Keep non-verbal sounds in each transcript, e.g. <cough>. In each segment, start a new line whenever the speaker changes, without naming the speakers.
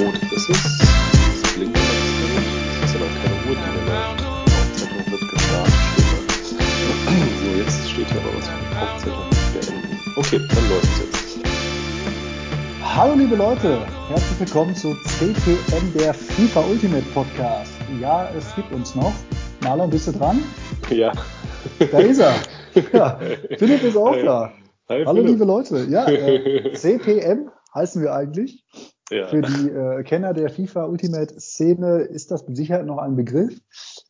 Rot ist es. Es blinkt aber. Es ist aber keine Uhr, die läuft. Die Aufzeichnung wird gestartet, da. So, jetzt steht hier aber was von Aufzeichnung beenden. Okay, dann läuft es jetzt.
Hallo liebe Leute, herzlich willkommen zu CTM, der FIFA Ultimate Podcast. Ja, es gibt uns noch. Marlon, bist du dran?
Ja.
Da ist er. Ja, Philipp ist auch da.
Hi,
Hallo
Philipp.
liebe Leute. Ja, äh, CTM heißen wir eigentlich.
Ja.
Für die äh, Kenner der FIFA Ultimate Szene ist das mit Sicherheit noch ein Begriff.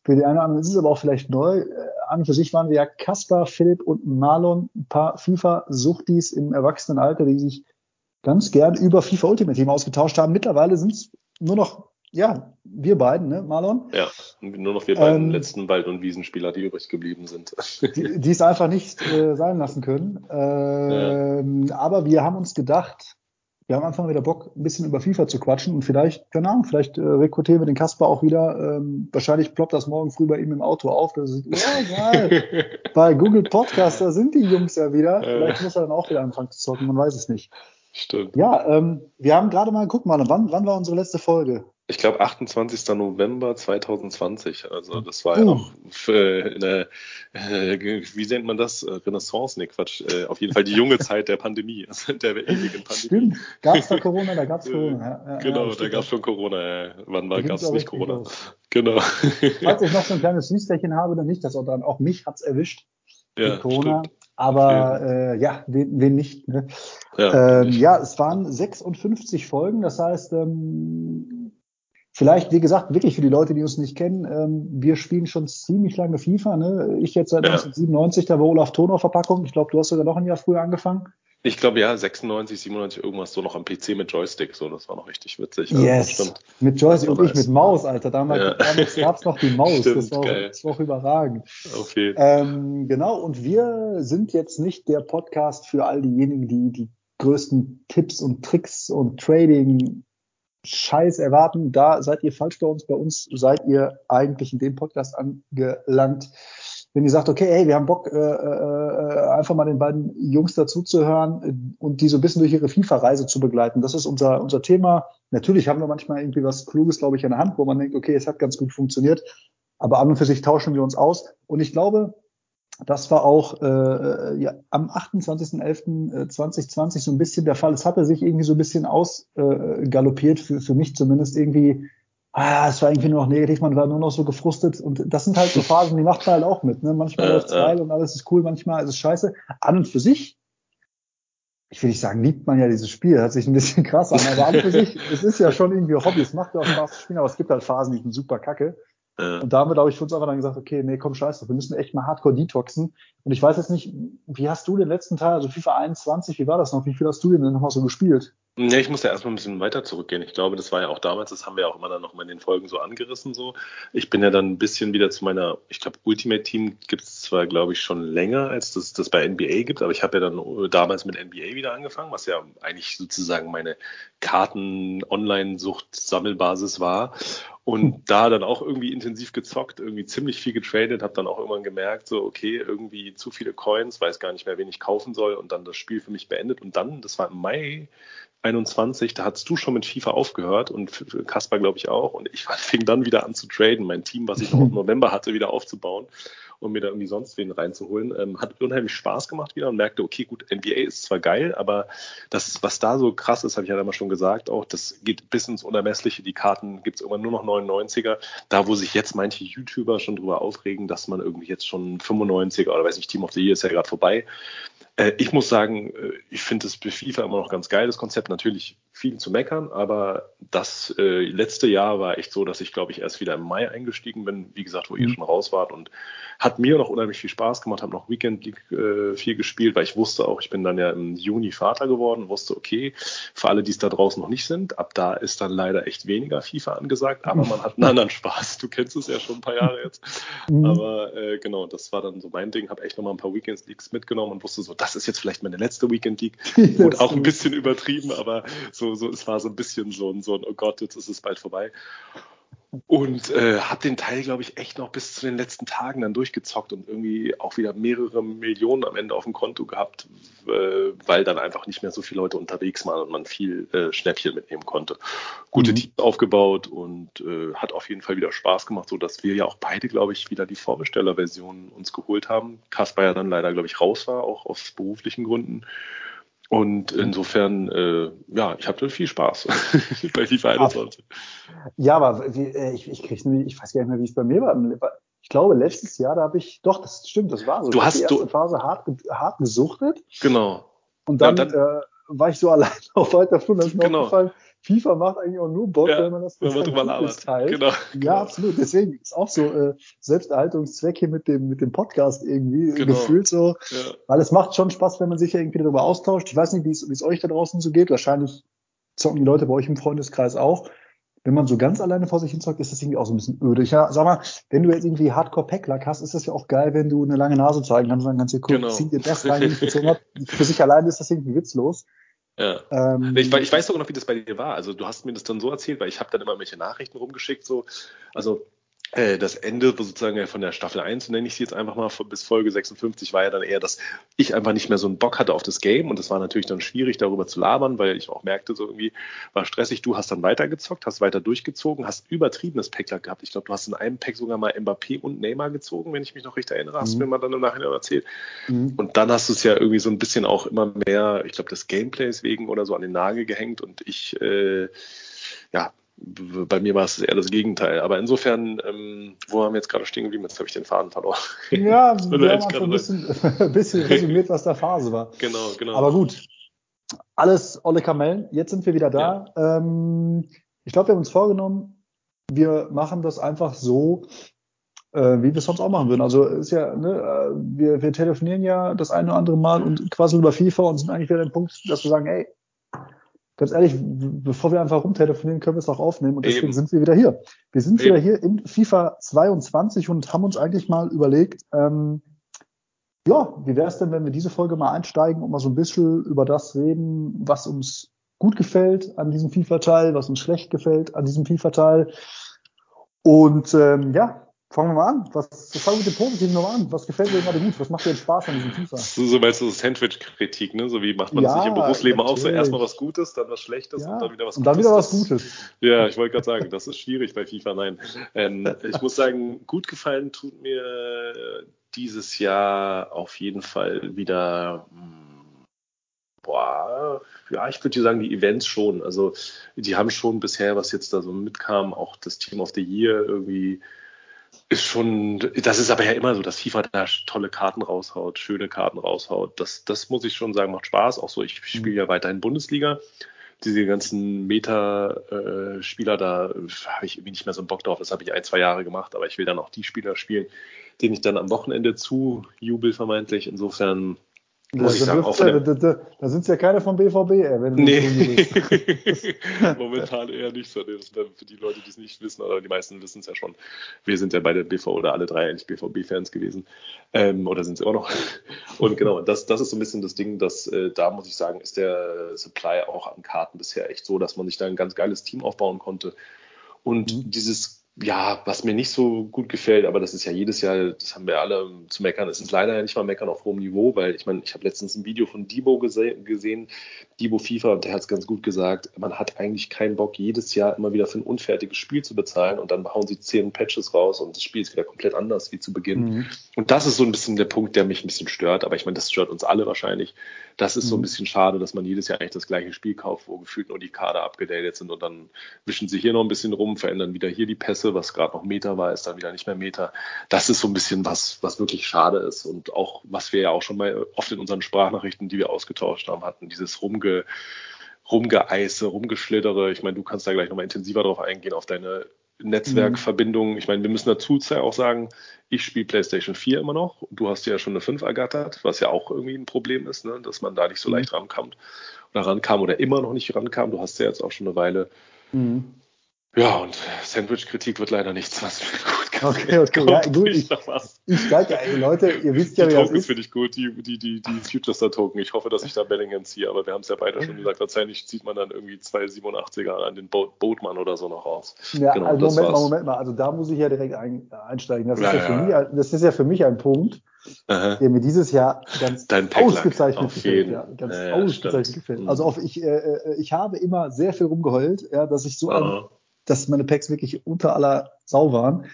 Für die einen oder anderen ist es aber auch vielleicht neu. Äh, an und für sich waren wir ja Kaspar, Philipp und Marlon, ein paar FIFA-Suchtis im Erwachsenenalter, die sich ganz gern über FIFA Ultimate Team ausgetauscht haben. Mittlerweile sind es nur noch, ja, wir beiden, ne, Marlon?
Ja, nur noch wir beiden
Ähm,
letzten Wald- und Wiesenspieler, die übrig geblieben sind.
die, die es einfach nicht äh, sein lassen können. Ähm, Aber wir haben uns gedacht, wir haben einfach wieder Bock, ein bisschen über FIFA zu quatschen und vielleicht, keine Ahnung, vielleicht äh, rekrutieren wir den Kasper auch wieder. Ähm, wahrscheinlich ploppt das morgen früh bei ihm im Auto auf. Das ist, oh, geil. <laughs> bei Google Podcast, da sind die Jungs ja wieder.
Äh.
Vielleicht muss er dann auch wieder anfangen zu zocken, man weiß es nicht.
Stimmt.
Ja, ähm, wir haben gerade mal geguckt, Mann, wann, wann war unsere letzte Folge?
Ich glaube 28. November 2020. Also das war
Uh.
ja noch für eine, äh, wie nennt man das? Äh, Renaissance? Nee, Quatsch. Äh, auf jeden Fall die junge <laughs> Zeit der Pandemie, also der ewigen Pandemie.
Stimmt. Gab es da Corona? Da gab es Corona. Ja,
Genau,
ja,
da gab es schon Corona. Wann war, gab es
auch
nicht Corona?
los.
Genau.
Falls ich noch so ein kleines Süßlerchen habe, dann nicht das, sondern auch mich hat's erwischt
ja,
Corona.
stimmt.
Aber äh, ja, wen, wen nicht. Ne?
Ja,
Ähm, ja, es waren 56 Folgen. Das heißt, ähm, vielleicht, wie gesagt, wirklich für die Leute, die uns nicht kennen, ähm, wir spielen schon ziemlich lange FIFA. Ne? Ich jetzt seit
Ja.
1997, da war Olaf Thon auf Verpackung. Ich glaube, du hast sogar noch ein Jahr früher angefangen.
Ich glaube ja, 96, 97 irgendwas so noch am PC mit Joystick. So, das war noch richtig witzig. Also,
Yes.
Stimmt.
Mit Joystick und ich mit Maus, Alter. Damals,
Ja.
damals gab's noch die <laughs> Maus.
Stimmt,
das, war auch, das war auch überragend.
Jeden
Ähm, genau, und wir sind jetzt nicht der Podcast für all diejenigen, die die größten Tipps und Tricks und Trading Scheiß erwarten. Da seid ihr falsch bei uns. Bei uns seid ihr eigentlich in dem Podcast angelangt. Wenn ihr sagt, okay, hey, wir haben Bock, äh, äh, einfach mal den beiden Jungs dazuzuhören äh, und die so ein bisschen durch ihre FIFA-Reise zu begleiten. Das ist unser, unser Thema. Natürlich haben wir manchmal irgendwie was Kluges, glaube ich, in der Hand, wo man denkt, okay, es hat ganz gut funktioniert. Aber an und für sich tauschen wir uns aus. Und ich glaube, das war auch äh, ja, am 28.11.2020 so ein bisschen der Fall. Es hatte sich irgendwie so ein bisschen ausgaloppiert, äh, für, für mich zumindest irgendwie. Ah, es war irgendwie nur noch negativ, man war nur noch so gefrustet. Und das sind halt so Phasen, die macht man halt auch mit. Ne? Manchmal
Ja,
läuft's
ja.
geil und alles ist cool, manchmal ist es scheiße. An und für sich, ich will nicht sagen, liebt man ja dieses Spiel, hört sich ein bisschen krass an, aber an und für sich, <laughs> es ist ja schon irgendwie Hobby, es macht ja auch Spaß zu spielen, aber es gibt halt Phasen, die sind super kacke.
Ja.
Und damit habe ich für uns einfach dann gesagt, okay, nee, komm, scheiß drauf, wir müssen echt mal hardcore detoxen. Und ich weiß jetzt nicht, wie hast du den letzten Teil, also FIFA 21, wie war das noch? Wie viel hast du denn nochmal so gespielt?
Ja, ich muss ja erstmal ein bisschen weiter zurückgehen. Ich glaube, das war ja auch damals, das haben wir ja auch immer dann noch mal in den Folgen so angerissen. So, Ich bin ja dann ein bisschen wieder zu meiner, ich glaube, Ultimate Team gibt es zwar, glaube ich, schon länger, als das das bei NBA gibt, aber ich habe ja dann äh, damals mit NBA wieder angefangen, was ja eigentlich sozusagen meine Karten-Online-Sucht-Sammelbasis war. Und da dann auch irgendwie intensiv gezockt, irgendwie ziemlich viel getradet, habe dann auch irgendwann gemerkt, so, okay, irgendwie zu viele Coins, weiß gar nicht mehr, wen ich kaufen soll und dann das Spiel für mich beendet. Und dann, das war im Mai 21, da hast du schon mit FIFA aufgehört und Kasper glaube ich auch. Und ich <laughs> fing dann wieder an zu traden, mein Team, was ich noch im <laughs> November hatte, wieder aufzubauen und mir da irgendwie sonst wen reinzuholen. Ähm, hat unheimlich Spaß gemacht wieder und merkte, okay, gut, NBA ist zwar geil, aber das, was da so krass ist, habe ich ja immer schon gesagt, auch das geht bis ins Unermessliche. Die Karten gibt's irgendwann nur noch 99er. Da, wo sich jetzt manche YouTuber schon drüber aufregen, dass man irgendwie jetzt schon 95er oder weiß nicht, Team of the Year ist ja gerade vorbei. Äh, ich muss sagen, äh, ich finde es bei FIFA immer noch ganz geil, das Konzept. Natürlich viel zu meckern, aber das äh, letzte Jahr war echt so, dass ich, glaube ich, erst wieder im Mai eingestiegen bin, wie gesagt, wo ihr
Mhm.
schon raus wart und hat mir noch unheimlich viel Spaß gemacht, habe noch Weekend League äh, viel gespielt, weil ich wusste auch, ich bin dann ja im Juni Vater geworden, wusste, okay, für alle, die es da draußen noch nicht sind, ab da ist dann leider echt weniger FIFA angesagt, aber man hat einen anderen <laughs> Spaß. Du kennst es ja schon ein paar Jahre jetzt.
Mhm.
Aber äh, genau, das war dann so mein Ding. Habe echt noch mal ein paar Weekends Leagues mitgenommen und wusste so, das ist jetzt vielleicht meine letzte Weekend League. Gut, auch ein bisschen übertrieben, aber so, so, es war so ein bisschen so ein, so ein, oh Gott, jetzt ist es bald vorbei. Und äh, habe den Teil, glaube ich, echt noch bis zu den letzten Tagen dann durchgezockt und irgendwie auch wieder mehrere Millionen am Ende auf dem Konto gehabt, äh, weil dann einfach nicht mehr so viele Leute unterwegs waren und man viel äh, Schnäppchen mitnehmen konnte. Gute mhm. Teams aufgebaut und äh, hat auf jeden Fall wieder Spaß gemacht, so dass wir ja auch beide, glaube ich, wieder die Vorbestellerversion uns geholt haben. Kaspar ja dann leider, glaube ich, raus war, auch aus beruflichen Gründen. Und insofern, äh, ja, ich hatte viel Spaß bei FIFA 21.
Ja, aber wie, äh, ich, ich krieg's nämlich, ich weiß gar nicht mehr, wie es bei mir war. Ich glaube, letztes Jahr, da habe ich, doch, das stimmt, das war so.
Du hast
die
erste
du, Phase hart, hart gesuchtet.
Genau.
Und dann, ja, dann äh, war ich so <laughs> allein auf weiter Flur, dann ist mir
genau.
aufgefallen, FIFA macht eigentlich auch nur Bock,
ja,
wenn man das
wenn man drüber labert. Genau,
ja, genau. absolut. Deswegen ist auch so äh, Selbsterhaltungszweck hier mit dem mit dem Podcast irgendwie genau. gefühlt so, ja. weil es macht schon Spaß, wenn man sich irgendwie darüber austauscht. Ich weiß nicht, wie es euch da draußen so geht. Wahrscheinlich zocken die Leute bei euch im Freundeskreis auch. Wenn man so ganz alleine vor sich hin zockt, ist das irgendwie auch so ein bisschen öde. Ich ja, sag mal, wenn du jetzt irgendwie Hardcore-Packlack hast, ist das ja auch geil, wenn du eine lange Nase zeigen kannst und dann kannst du gucken, genau. zieh dir das <laughs> rein, den ich gezogen habe. Für sich alleine ist das irgendwie witzlos.
Ja. Ähm, ich, ich, weiß sogar noch, wie das bei dir war. Also du hast mir das dann so erzählt, weil ich habe dann immer welche Nachrichten rumgeschickt, so, also äh, das Ende sozusagen von der Staffel 1, nenne ich sie jetzt einfach mal, bis Folge 56 war ja dann eher, dass ich einfach nicht mehr so einen Bock hatte auf das Game und es war natürlich dann schwierig, darüber zu labern, weil ich auch merkte, so irgendwie war stressig. Du hast dann weitergezockt, hast weiter durchgezogen, hast übertriebenes Packler gehabt. Ich glaube, du hast in einem Pack sogar mal Mbappé und Neymar gezogen, wenn ich mich noch richtig erinnere, hast du mhm. mir mal dann im Nachhinein erzählt. Mhm. Und dann hast du es ja irgendwie so ein bisschen auch immer mehr, ich glaube, des Gameplays wegen oder so an den Nagel gehängt und ich, äh, ja, bei mir war es eher das Gegenteil. Aber insofern, ähm, wo haben wir jetzt gerade stehen geblieben? Jetzt habe ich den Faden verloren.
Ja, <laughs> wir haben schon ein bisschen, <laughs> ein bisschen resümiert, was der Phase war.
Genau, genau.
Aber gut, alles olle Kamellen. Jetzt sind wir wieder da. Ja. Ähm, ich glaube, wir haben uns vorgenommen, wir machen das einfach so, äh, wie wir es sonst auch machen würden. Also ist ja, ne, äh, wir, wir telefonieren ja das eine oder andere Mal und quasseln über FIFA und sind eigentlich wieder an dem Punkt, dass wir sagen, ey, ganz ehrlich, bevor wir einfach rumtelefonieren, können wir es auch aufnehmen und deswegen Eben. sind wir wieder hier. Wir sind Eben. wieder hier in FIFA 22 und haben uns eigentlich mal überlegt, ähm, ja, wie wäre es denn, wenn wir diese Folge mal einsteigen und mal so ein bisschen über das reden, was uns gut gefällt an diesem FIFA-Teil, was uns schlecht gefällt an diesem FIFA-Teil. Und ähm, ja, Fangen wir mal an. Was, fangen wir mit dem Positiven nochmal an. Was gefällt dir gerade gut? Was macht dir Spaß an diesem FIFA?
So, so meinst du so Sandwich-Kritik, ne? So wie macht man ja, das sich im Berufsleben natürlich. auch so? Erstmal was Gutes, dann was Schlechtes ja. und dann wieder was
Gutes. Und dann wieder was Gutes.
ja, ich wollte gerade sagen, das ist schwierig bei FIFA. Nein. Ähm, ich muss sagen, gut gefallen tut mir dieses Jahr auf jeden Fall wieder. Hm, boah, ja, ich würde sagen, die Events schon. Also, die haben schon bisher, was jetzt da so mitkam, auch das Team of the Year irgendwie ist schon, das ist aber ja immer so, dass FIFA da tolle Karten raushaut, schöne Karten raushaut. Das, das muss ich schon sagen, macht Spaß. Auch so, ich spiele ja weiterhin Bundesliga. Diese ganzen Meta-Spieler, da habe ich irgendwie nicht mehr so einen Bock drauf. Das habe ich ein, zwei Jahre gemacht, aber ich will dann auch die Spieler spielen, denen ich dann am Wochenende zu jubel vermeintlich. Insofern muss ich sagen, auch
da, da, da, da sind es ja keine vom BVB, ey, wenn
du nee. <laughs> <laughs> Momentan eher nicht so. für die Leute, die es nicht wissen, oder die meisten wissen es ja schon. Wir sind ja beide BV oder alle drei eigentlich BVB-Fans gewesen. Ähm, oder sind es immer noch. <laughs> Und genau, das, das ist so ein bisschen das Ding, dass äh, da muss ich sagen, ist der Supply auch an Karten bisher echt so, dass man sich da ein ganz geiles Team aufbauen konnte. Und mhm. dieses ja, was mir nicht so gut gefällt, aber das ist ja jedes Jahr, das haben wir alle zu meckern. Es ist leider nicht mal meckern auf hohem Niveau, weil ich meine, ich habe letztens ein Video von Debo gese gesehen, Debo FIFA, und der hat es ganz gut gesagt, man hat eigentlich keinen Bock, jedes Jahr immer wieder für ein unfertiges Spiel zu bezahlen und dann hauen sie zehn Patches raus und das Spiel ist wieder komplett anders wie zu Beginn. Mhm. Und das ist so ein bisschen der Punkt, der mich ein bisschen stört, aber ich meine, das stört uns alle wahrscheinlich. Das ist mhm. so ein mhm. bisschen schade, dass man jedes Jahr eigentlich das gleiche Spiel kauft, wo gefühlt nur die Kader abgedatet sind und dann wischen sie hier noch ein bisschen rum, verändern wieder hier die Pässe, was gerade noch Meter war, ist dann wieder nicht mehr Meter. Das ist so ein bisschen was, was wirklich schade ist und auch, was wir ja auch schon mal oft in unseren Sprachnachrichten, die wir ausgetauscht haben, hatten, dieses Rumge, Rumgeeise, Rumgeschlittere. Ich meine, du kannst da gleich nochmal intensiver drauf eingehen, auf deine Netzwerkverbindungen. Ich meine, wir müssen dazu auch sagen, ich spiele PlayStation 4 immer noch. Du hast ja schon eine 5 ergattert, was ja auch irgendwie ein Problem ist, ne? dass man da nicht so mhm. leicht rankommt oder rankam oder immer noch nicht rankam. Du hast ja jetzt auch schon eine Weile. Mhm. Ja, und Sandwich-Kritik wird leider nichts, was gut <laughs>
Okay, okay, ja, gut. Ich, ich steige, ey, Leute, ihr wisst ja,
die Tokens finde ich gut, die, die, die, die Futures der Token. Ich hoffe, dass ich da Bellingham ziehe, aber wir haben es ja beide schon gesagt, wahrscheinlich zieht man dann irgendwie zwei 87er an den Bo Boatmann oder so noch raus.
Ja, genau, also Moment mal, Moment mal, also da muss ich ja direkt ein, einsteigen. Das, ja, ist ja, für Mich, das ist ja für mich ein Punkt, Aha. der mir dieses Jahr ganz ausgezeichnet gefällt. Ja, ganz ja, ausgezeichnet gefällt. Also auf, ich, äh, äh, ich habe immer sehr viel rumgeheult, ja, dass ich so ein, dass meine Packs wirklich unter aller Sau waren.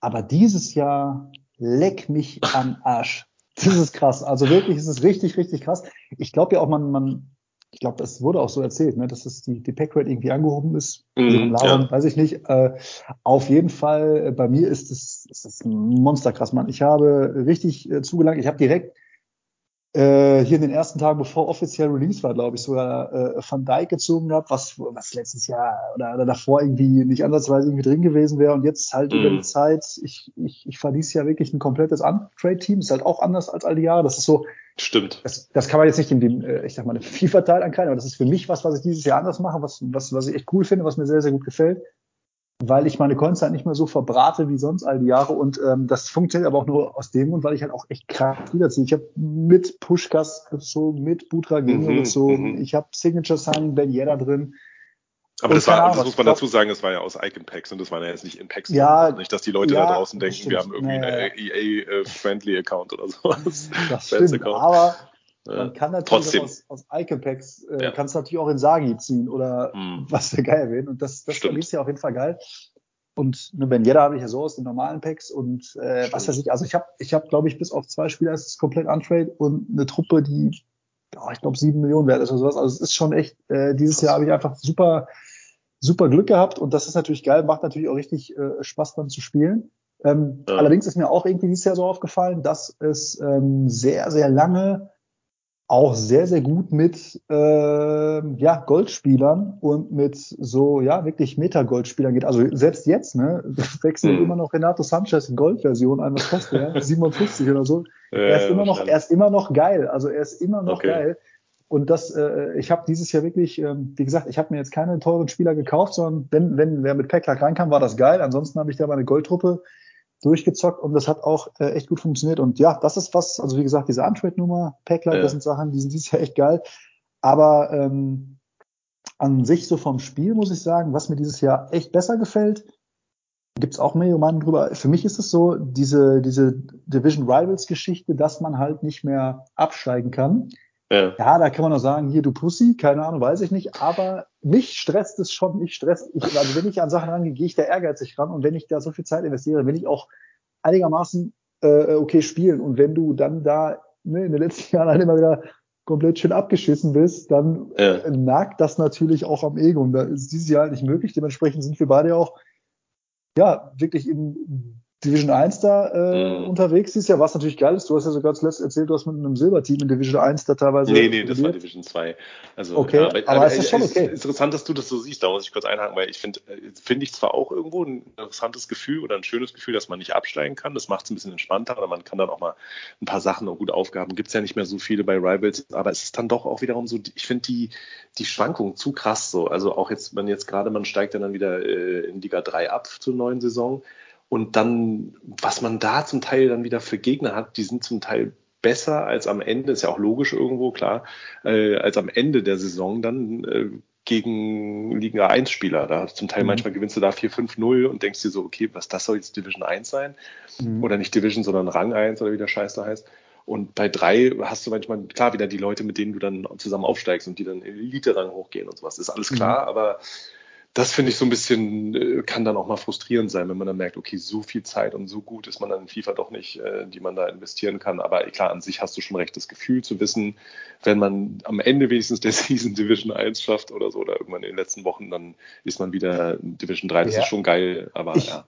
Aber dieses Jahr leck mich am Arsch. Das ist krass. Also wirklich, es ist richtig, richtig krass. Ich glaube ja auch, man, man, ich glaube, das wurde auch so erzählt, ne, dass das die, die Packrate irgendwie angehoben ist. Mm, ja. weiß ich nicht. Äh, auf jeden Fall, äh, bei mir ist es, ist das ein Monster krass, Mann. Ich habe richtig äh, zugelangt. Ich habe direkt äh, hier in den ersten Tagen, bevor offiziell Release war, glaube ich, sogar äh, Van Dijk gezogen gehabt, was, was letztes Jahr oder, oder davor irgendwie nicht ansatzweise irgendwie drin gewesen wäre und jetzt halt mm. über die mhm. Zeit, ich, ich, ich verließ ja wirklich ein komplettes Untrade-Team, ist halt auch anders als all die Jahre, das ist so,
Stimmt.
Das, das kann man jetzt nicht in dem, äh, ich sag mal, FIFA-Teil ankreiden, aber das ist für mich was, was ich dieses Jahr anders mache, was, was, was ich echt cool finde, was mir sehr, sehr gut gefällt weil ich meine Coins halt nicht mehr so verbrate wie sonst all die Jahre und ähm, das funktioniert aber auch nur aus dem Grund, weil ich halt auch echt krass wiederziehe. Ich habe mit Pushkas gezogen, mit Butra mhm, gezogen, mhm. ich habe Signature Signing Ben Yedda drin.
Aber das, war, das muss man dazu sagen, das war ja aus Icon Packs und das war ja jetzt nicht in Packs.
Ja,
drin. nicht, dass die Leute ja, da draußen denken, wir haben irgendwie naja. einen EA-Friendly-Account oder sowas.
Das stimmt, aber man kann natürlich aus, aus Icon-Packs, äh, ja. kannst natürlich auch in Sagi ziehen oder mm. <laughs> was der Geil will. Und das, das ist ja auf jeden Fall geil. Und eine Benjeda habe ich ja so aus den normalen Packs und äh, was weiß ich, also ich habe, ich hab, glaube ich, bis auf zwei Spieler ist es komplett untrade und eine Truppe, die, oh, ich glaube, sieben Millionen wert ist oder sowas. Also es ist schon echt, äh, dieses Krass. Jahr habe ich einfach super, super Glück gehabt und das ist natürlich geil, macht natürlich auch richtig äh, Spaß dann zu spielen. Ähm, ja. Allerdings ist mir auch irgendwie dieses Jahr so aufgefallen, dass es ähm, sehr, sehr lange auch sehr, sehr gut mit äh, ja, Goldspielern und mit so, ja, wirklich Meta-Goldspielern geht. Also selbst jetzt, ne, <laughs> wechselt mhm. immer noch Renato Sanchez in Goldversion ein, was kostet er? 57 <laughs> oder so. Ja, er ist immer noch, er ist immer noch geil. Also er ist immer noch okay. geil. Und das, äh, ich habe dieses Jahr wirklich, äh, wie gesagt, ich habe mir jetzt keine teuren Spieler gekauft, sondern wenn, wenn wer mit Packlack reinkam, war das geil. Ansonsten habe ich da meine Goldtruppe durchgezockt und das hat auch äh, echt gut funktioniert. Und ja, das ist was, also wie gesagt, diese Untrade-Nummer, Packlight, ja. das sind Sachen, die sind dieses Jahr echt geil. Aber ähm, an sich so vom Spiel muss ich sagen, was mir dieses Jahr echt besser gefällt, gibt's auch mehr Meinungen drüber. Für mich ist es so, diese, diese Division Rivals Geschichte, dass man halt nicht mehr absteigen kann. Ja. ja, da kann man auch sagen, hier du Pussy, keine Ahnung, weiß ich nicht, aber mich stresst es schon, mich stresst, ich, also wenn ich an Sachen rangehe, gehe ich da ehrgeizig ran und wenn ich da so viel Zeit investiere, will ich auch einigermaßen äh, okay spielen und wenn du dann da ne, in den letzten <laughs> Jahren halt immer wieder komplett schön abgeschissen bist, dann ja. äh, nagt das natürlich auch am Ego und da ist dieses Jahr halt nicht möglich, dementsprechend sind wir beide auch ja wirklich in Division 1 da äh, mhm. unterwegs ist, ja, was natürlich geil ist. Du hast ja sogar zuletzt erzählt, du hast mit einem Silberteam in Division 1 da teilweise.
Nee, nee, das war Division 2. Also,
okay, ja, aber, aber, ist das schon okay.
Interessant, dass du das so siehst, da muss ich kurz einhaken, weil ich finde, äh, finde ich zwar auch irgendwo ein interessantes Gefühl oder ein schönes Gefühl, dass man nicht absteigen kann. Das macht es ein bisschen entspannter, aber man kann dann auch mal ein paar Sachen und gute Aufgaben. Gibt es ja nicht mehr so viele bei Rivals, aber es ist dann doch auch wiederum so, ich finde die, die Schwankung zu krass so. Also auch jetzt, wenn jetzt gerade man steigt dann wieder äh, in Liga 3 ab zur neuen Saison und dann, was man da zum Teil dann wieder für Gegner hat, die sind zum Teil besser als am Ende, ist ja auch logisch irgendwo, klar, äh, als am Ende der Saison dann äh, gegen Liga 1 Spieler. Da zum Teil mhm. manchmal gewinnst du da 4-5-0 und denkst dir so, okay, was das soll jetzt Division 1 sein? Mhm. Oder nicht Division, sondern Rang 1 oder wie der Scheiß da heißt. Und bei drei hast du manchmal, klar, wieder die Leute, mit denen du dann zusammen aufsteigst und die dann in Elite-Rang hochgehen und sowas. Ist alles klar, mhm. aber das finde ich so ein bisschen, äh, kann dann auch mal frustrierend sein, wenn man dann merkt, okay, so viel Zeit und so gut ist man dann in FIFA doch nicht, äh, die man da investieren kann. Aber klar, an sich hast du schon recht, das Gefühl zu wissen, wenn man am Ende wenigstens der <laughs> Season Division 1 schafft oder so, oder irgendwann in den letzten Wochen, dann ist man wieder Division 3. Das ja. ist schon geil, aber
ich,
ja.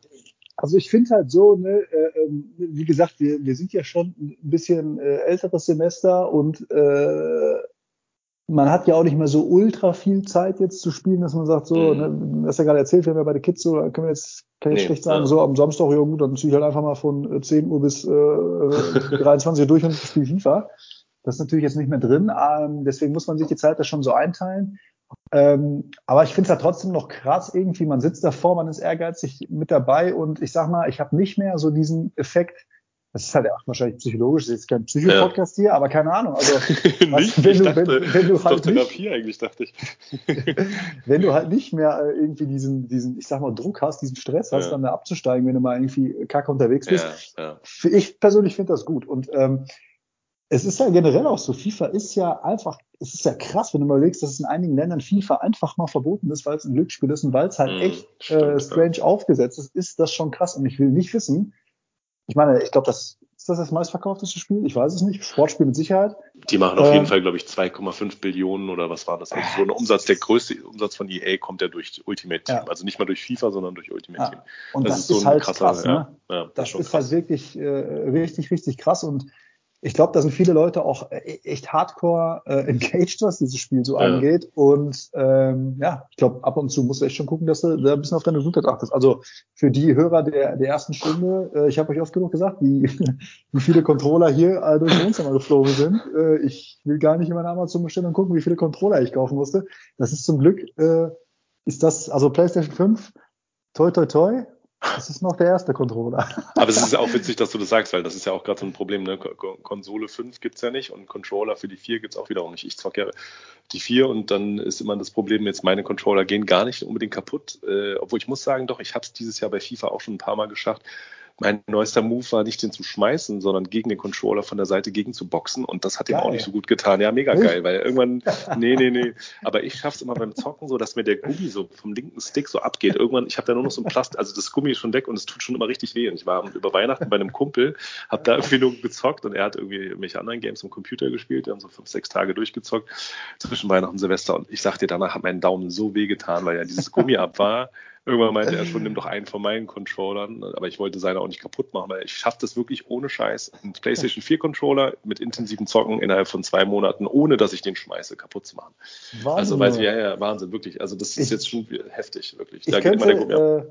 Also ich finde halt so, ne, äh, ähm, wie gesagt, wir, wir sind ja schon ein bisschen äh, älteres Semester und äh, man hat ja auch nicht mehr so ultra viel Zeit jetzt zu spielen, dass man sagt, so, mhm. ne, das ja gerade erzählt, wir haben ja bei den Kids so, da können wir jetzt, kann ich nee, schlecht sagen, ja. so am Samstag, ja gut, dann ziehe ich halt einfach mal von 10 äh, Uhr bis äh, <laughs> 23 Uhr durch und spiele FIFA. Das ist natürlich jetzt nicht mehr drin, ähm, deswegen muss man sich die Zeit da schon so einteilen. Ähm, aber ich finde es ja trotzdem noch krass irgendwie, man sitzt davor, man ist ehrgeizig mit dabei und ich sag mal, ich habe nicht mehr so diesen Effekt, das ist halt auch wahrscheinlich psychologisch, das ist jetzt kein Psycho-Podcast ja. hier, aber keine Ahnung. Also, <laughs>
wenn, du, dachte, wenn, wenn du halt Therapie nicht, eigentlich, dachte ich. <laughs>
wenn du halt nicht mehr äh, irgendwie diesen, diesen, ich sag mal, Druck hast, diesen Stress hast, ja. dann da abzusteigen, wenn du mal irgendwie kacke unterwegs bist. Ja. Ich persönlich finde das gut. Und ähm, es ist ja generell auch so, FIFA ist ja einfach, es ist ja krass, wenn du mal überlegst, dass es in einigen Ländern FIFA einfach mal verboten ist, weil es ein Glücksspiel ist und weil es halt mm, echt stimmt, äh, strange aufgesetzt ist, ist das schon krass. Und ich will nicht wissen, ich meine, ich glaube, das ist das das meistverkaufteste Spiel? Ich weiß es nicht. Sportspiel mit Sicherheit.
Die machen auf ähm, jeden Fall, glaube ich, 2,5 Billionen oder was war das? Also so ein Umsatz, der größte Umsatz von EA kommt ja durch Ultimate Team. Ja. Also nicht mal durch FIFA, sondern durch Ultimate ja. Team.
Und das, das ist, so ist halt krasser, krass, ne? Ja, das, das ist, ist halt wirklich äh, richtig, richtig krass. Und ich glaube, da sind viele Leute auch äh, echt hardcore äh, engaged, was dieses Spiel so ja. angeht. Und ähm, ja, ich glaube, ab und zu musst du echt schon gucken, dass du da ein bisschen auf deine Gesundheit achtest. Also für die Hörer der, der ersten Stunde, äh, ich habe euch oft genug gesagt, wie, <laughs> wie viele Controller hier äh, durch den Wohnzimmer geflogen sind. Äh, ich will gar nicht in meine Amazon-Bestellung gucken, wie viele Controller ich kaufen musste. Das ist zum Glück, äh, ist das, also PlayStation 5, toi toi toi, das ist noch der erste Controller.
Aber es ist ja auch witzig, dass du das sagst, weil das ist ja auch gerade so ein Problem. Ne? Konsole 5 gibt's ja nicht und Controller für die 4 gibt's auch wiederum nicht. Ich zocke ja die 4 und dann ist immer das Problem, jetzt meine Controller gehen gar nicht unbedingt kaputt. Äh, obwohl ich muss sagen, doch, ich habe es dieses Jahr bei FIFA auch schon ein paar Mal geschafft, mein neuester Move war nicht den zu schmeißen, sondern gegen den Controller von der Seite gegen zu boxen und das hat ihm auch nicht so gut getan. Ja, mega geil, weil irgendwann, <laughs> nee, nee, nee. Aber ich schaff's immer beim Zocken so, dass mir der Gummi so vom linken Stick so abgeht. Irgendwann, ich habe da nur noch so ein Plast, also das Gummi ist schon weg und es tut schon immer richtig weh. Und ich war über Weihnachten bei einem Kumpel, habe da irgendwie nur gezockt und er hat irgendwie irgendwelche anderen Games am Computer gespielt. Wir haben so fünf, sechs Tage durchgezockt zwischen Weihnachten und Silvester und ich sagte, danach hat mein Daumen so weh getan, weil ja dieses Gummi ab war. Irgendwann meinte er schon, nimm doch einen von meinen Controllern, aber ich wollte seine auch nicht kaputt machen, weil ich schaffe das wirklich ohne Scheiß, einen PlayStation 4 Controller mit intensiven Zocken innerhalb von zwei Monaten, ohne dass ich den schmeiße, kaputt zu machen. Wahnsinn. Also, weiß ich, ja, ja, Wahnsinn, wirklich. Also, das ist ich, jetzt schon heftig, wirklich.
Da geht immer der äh,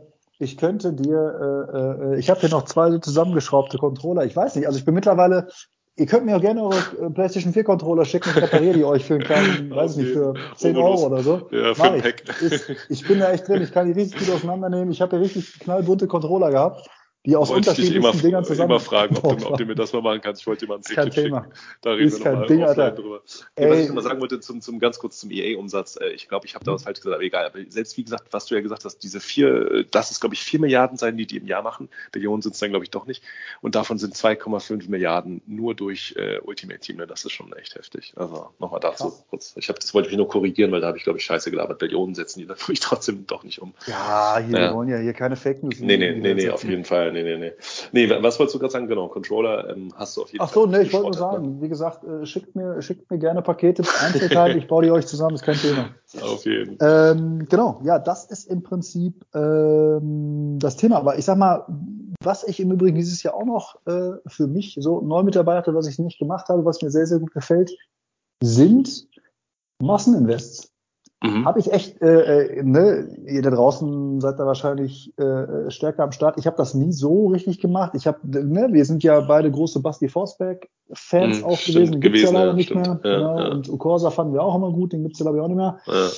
ich könnte dir, äh, äh, ich habe hier noch zwei so zusammengeschraubte Controller. Ich weiß nicht, also ich bin mittlerweile Ihr könnt mir auch gerne eure äh, PlayStation 4 Controller schicken, ich repariere die euch für einen kleinen, <laughs> weiß nicht, für 10 Euro oder so.
Ja, für Pack.
Ich. ich bin da echt drin, ich kann die richtig gut auseinandernehmen. Ich habe hier richtig knallbunte Controller gehabt die aus
wollte
unterschiedlichen
immer,
Dingern zusammen.
immer fragen, ob du, ob du, mir das mal machen kannst. Ich wollte dir mal ein
Kein Thema.
Da reden ist wir nochmal Ding, Alter. drüber. Ey, was ich mal sagen wollte, zum, zum ganz kurz zum EA-Umsatz. Äh, ich glaube, ich habe da was falsch gesagt, aber egal. Aber selbst wie gesagt, was du ja gesagt hast, diese vier, äh, das ist, glaube ich, vier Milliarden sein, die die im Jahr machen. Billionen sind es dann, glaube ich, doch nicht. Und davon sind 2,5 Milliarden nur durch äh, Ultimate Team. Ne? Das ist schon echt heftig. Also nochmal dazu Krass. kurz. Ich habe das wollte ich nur korrigieren, weil da habe ich, glaube ich, scheiße gelabert. Billionen setzen die natürlich <laughs> trotzdem doch nicht um.
Ja, hier, ja. wir wollen ja hier keine Fake News.
Nee, nee, nee, nee, auf jeden Fall. Nee, nee, nee. Nee, was wolltest du gerade sagen? Genau, Controller ähm, hast du auf jeden
Ach so, Fall. Ach so, nee, ich wollte nur sagen, ne? wie gesagt, äh, schickt mir, schickt mir gerne Pakete, Einzelteile, ich baue die euch zusammen, ist kein Thema.
Auf jeden Fall.
Ähm, genau, ja, das ist im Prinzip ähm, das Thema. Aber ich sag mal, was ich im Übrigen dieses Jahr auch noch äh, für mich so neu mit dabei hatte, was ich nicht gemacht habe, was mir sehr, sehr gut gefällt, sind Masseninvests. Mhm. Habe ich echt, äh, äh, ne, ihr da draußen seid da wahrscheinlich äh, stärker am Start. Ich habe das nie so richtig gemacht. Ich habe, ne, wir sind ja beide große Basti Forsberg-Fans mhm, auch gewesen. Den gibt's ja leider nicht stimmt. mehr. Ja, genau. ja. Und Ukorsa fanden wir auch immer gut, den gibt's ja glaube ich auch nicht mehr. Ja.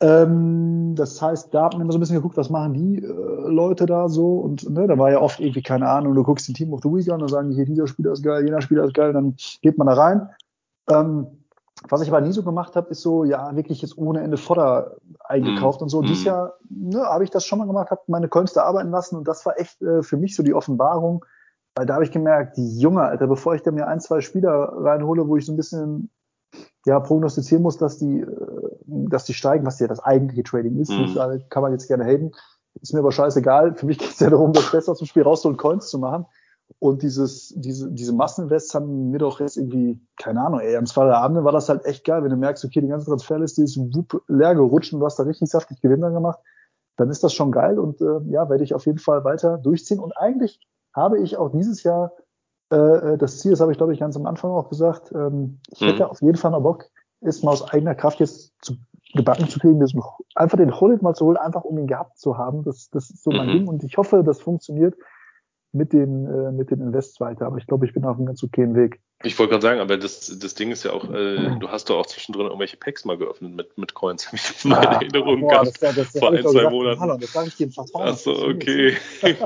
Ähm, das heißt, da hat man immer so ein bisschen geguckt, was machen die äh, Leute da so und ne, da war ja oft irgendwie keine Ahnung, du guckst den Team of the Week an und sagen, hier dieser Spieler ist geil, jener Spieler ist geil, dann geht man da rein. Ähm, was ich aber nie so gemacht habe, ist so, ja, wirklich jetzt ohne Ende Fodder eingekauft mm. und so. Mm. Dieses Jahr ne, habe ich das schon mal gemacht, habe meine Coins da arbeiten lassen und das war echt äh, für mich so die Offenbarung, weil da habe ich gemerkt, die Junge, Alter, bevor ich da mir ein, zwei Spieler reinhole, wo ich so ein bisschen ja prognostizieren muss, dass die, äh, dass die steigen, was ja das eigentliche Trading ist, mm. kann man jetzt gerne haten, ist mir aber scheißegal. Für mich geht es ja darum, das Beste aus dem Spiel rauszuholen, Coins zu machen. Und dieses, diese, diese Massenwests haben mir doch jetzt irgendwie, keine Ahnung, ey, am zweiten Abend war das halt echt geil, wenn du merkst, okay, die ganze Transferliste ist wupp leer gerutscht und du hast da richtig saftig Gewinner gemacht, dann ist das schon geil und äh, ja, werde ich auf jeden Fall weiter durchziehen. Und eigentlich habe ich auch dieses Jahr äh, das Ziel, das habe ich glaube ich ganz am Anfang auch gesagt, ähm, ich mhm. hätte auf jeden Fall noch Bock, ist mal aus eigener Kraft jetzt zu gebacken zu kriegen, einfach den Holit mal zu holen, einfach um ihn gehabt zu haben. Das, das ist so mein mhm. Ding und ich hoffe, das funktioniert mit den, äh, mit den Invests weiter. Aber ich glaube, ich bin auf einem ganz okayen Weg.
Ich wollte gerade sagen, aber das, das Ding ist ja auch, äh, du hast doch auch zwischendrin irgendwelche Packs mal geöffnet mit, mit Coins, <laughs> habe ich in meiner Erinnerung boah, gehabt, das, das, das vor ein, zwei gesagt, Monaten. Hallo, das sage ich dir im Vertrauen. Achso, okay. <laughs>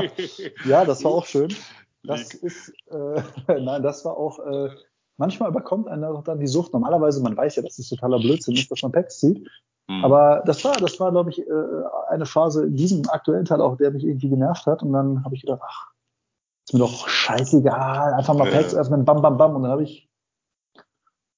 ja, das war auch schön. Das ist, äh, <laughs> nein, das war auch, äh, manchmal überkommt auch dann die Sucht. Normalerweise, man weiß ja, dass es totaler Blödsinn ist, dass man Packs zieht. Mhm. Aber das war, das war, glaube ich, äh, eine Phase in diesem aktuellen Teil auch, der mich irgendwie genervt hat. Und dann habe ich gedacht, ach, ist mir doch scheißegal, einfach mal Packs öffnen, bam, bam, bam. Und dann habe ich,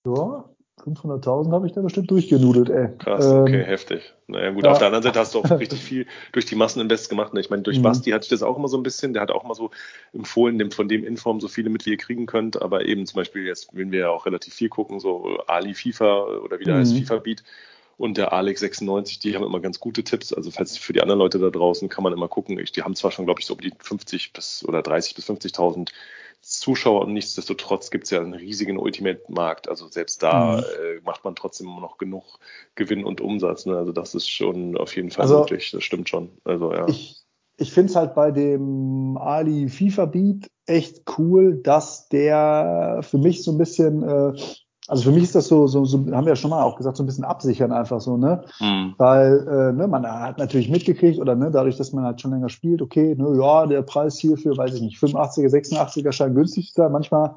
ja, 500.000 habe ich da bestimmt durchgenudelt, ey.
Krass, okay, ähm, heftig. Naja, gut, ja. auf der anderen Seite hast du auch <laughs> richtig viel durch die Masseninvest gemacht. Ne? Ich meine, durch mhm. Basti hatte ich das auch immer so ein bisschen. Der hat auch mal so empfohlen, dem, von dem Inform so viele mit wie ihr kriegen könnt. Aber eben zum Beispiel, jetzt, wenn wir ja auch relativ viel gucken, so Ali FIFA oder wie der mhm. heißt, FIFA Beat und der Alex 96, die haben immer ganz gute Tipps. Also falls für die anderen Leute da draußen kann man immer gucken. Ich, die haben zwar schon, glaube ich, so um die 50 bis oder 30 bis 50.000 Zuschauer und nichtsdestotrotz gibt es ja einen riesigen Ultimate-Markt. Also selbst da mhm. äh, macht man trotzdem immer noch genug Gewinn und Umsatz. Ne? Also das ist schon auf jeden Fall also, möglich. Das stimmt schon. Also ja.
Ich, ich finde es halt bei dem Ali FIFA Beat echt cool, dass der für mich so ein bisschen äh, also für mich ist das so, so, so haben wir ja schon mal auch gesagt, so ein bisschen absichern einfach so, ne? Mhm. Weil äh, ne, man hat natürlich mitgekriegt oder ne, dadurch, dass man halt schon länger spielt, okay, ne, ja, der Preis hierfür, weiß ich nicht, 85er, 86er scheint günstig zu sein. Manchmal,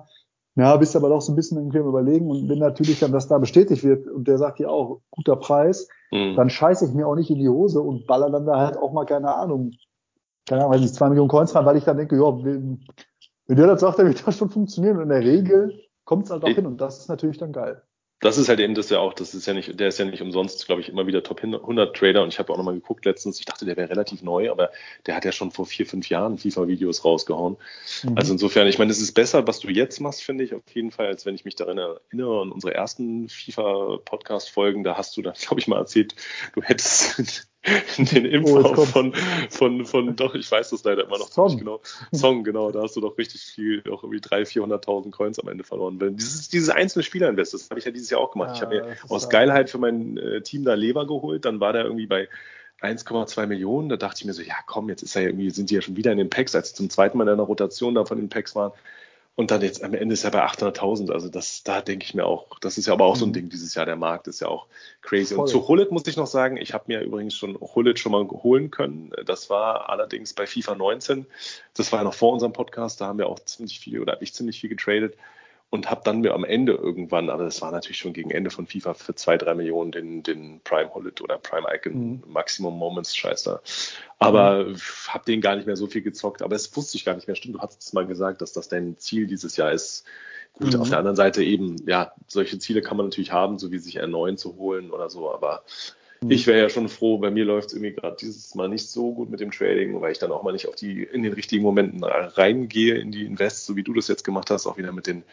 ja, bist du aber doch so ein bisschen irgendwie am überlegen und wenn natürlich dann das da bestätigt wird und der sagt ja auch, guter Preis, mhm. dann scheiße ich mir auch nicht in die Hose und baller dann da halt auch mal, keine Ahnung, keine Ahnung, weiß nicht, zwei Millionen Coins rein, weil ich dann denke, ja, wenn, wenn der das sagt, dann wird <laughs> das schon funktionieren. Und in der Regel kommt es halt auch ich, hin und das ist natürlich dann geil.
Das ist halt eben das ja auch, das ist ja nicht, der ist ja nicht umsonst, glaube ich, immer wieder Top 100 Trader und ich habe auch nochmal geguckt letztens, ich dachte, der wäre relativ neu, aber der hat ja schon vor vier, fünf Jahren FIFA-Videos rausgehauen. Mhm. Also insofern, ich meine, es ist besser, was du jetzt machst, finde ich, auf jeden Fall, als wenn ich mich daran erinnere, an unsere ersten FIFA-Podcast-Folgen, da hast du dann, glaube ich, mal erzählt, du hättest <laughs> den Info oh, von, von, von, doch, ich weiß das leider immer noch Song. ziemlich genau. Song, genau, da hast du doch richtig viel, auch irgendwie 300.000, 400.000 Coins am Ende verloren. Dieses, dieses einzelne Spielerinvest, das habe ich ja dieses Jahr auch gemacht. Ja, ich habe mir aus Geilheit für mein äh, Team da Lever geholt, dann war der irgendwie bei 1,2 Millionen. Da dachte ich mir so, ja komm, jetzt ist er ja irgendwie, sind die ja schon wieder in den Packs, als sie zum zweiten Mal in einer Rotation da von den Packs waren. Und dann jetzt am Ende ist er bei 800.000. Also das, da denke ich mir auch, das ist ja aber auch so ein mhm. Ding dieses Jahr. Der Markt ist ja auch crazy. Voll. Und zu Hullet muss ich noch sagen, ich habe mir übrigens schon Hullet schon mal holen können. Das war allerdings bei FIFA 19. Das war ja noch vor unserem Podcast. Da haben wir auch ziemlich viel oder habe ich ziemlich viel getradet und habe dann mir am Ende irgendwann, aber das war natürlich schon gegen Ende von FIFA für zwei, drei Millionen den, den Prime Hullet oder Prime Icon mhm. Maximum Moments Scheiße. Aber mhm. habe den gar nicht mehr so viel gezockt, aber es wusste ich gar nicht mehr. Stimmt, du hast es mal gesagt, dass das dein Ziel dieses Jahr ist. Gut, mhm. auf der anderen Seite eben, ja, solche Ziele kann man natürlich haben, so wie sich R9 zu holen oder so, aber Mhm. Ich wäre ja schon froh, bei mir läuft es irgendwie gerade dieses Mal nicht so gut mit dem Trading, weil ich dann auch mal nicht auf die, in den richtigen Momenten reingehe in die Invests, so wie du das jetzt gemacht hast, auch wieder mit den,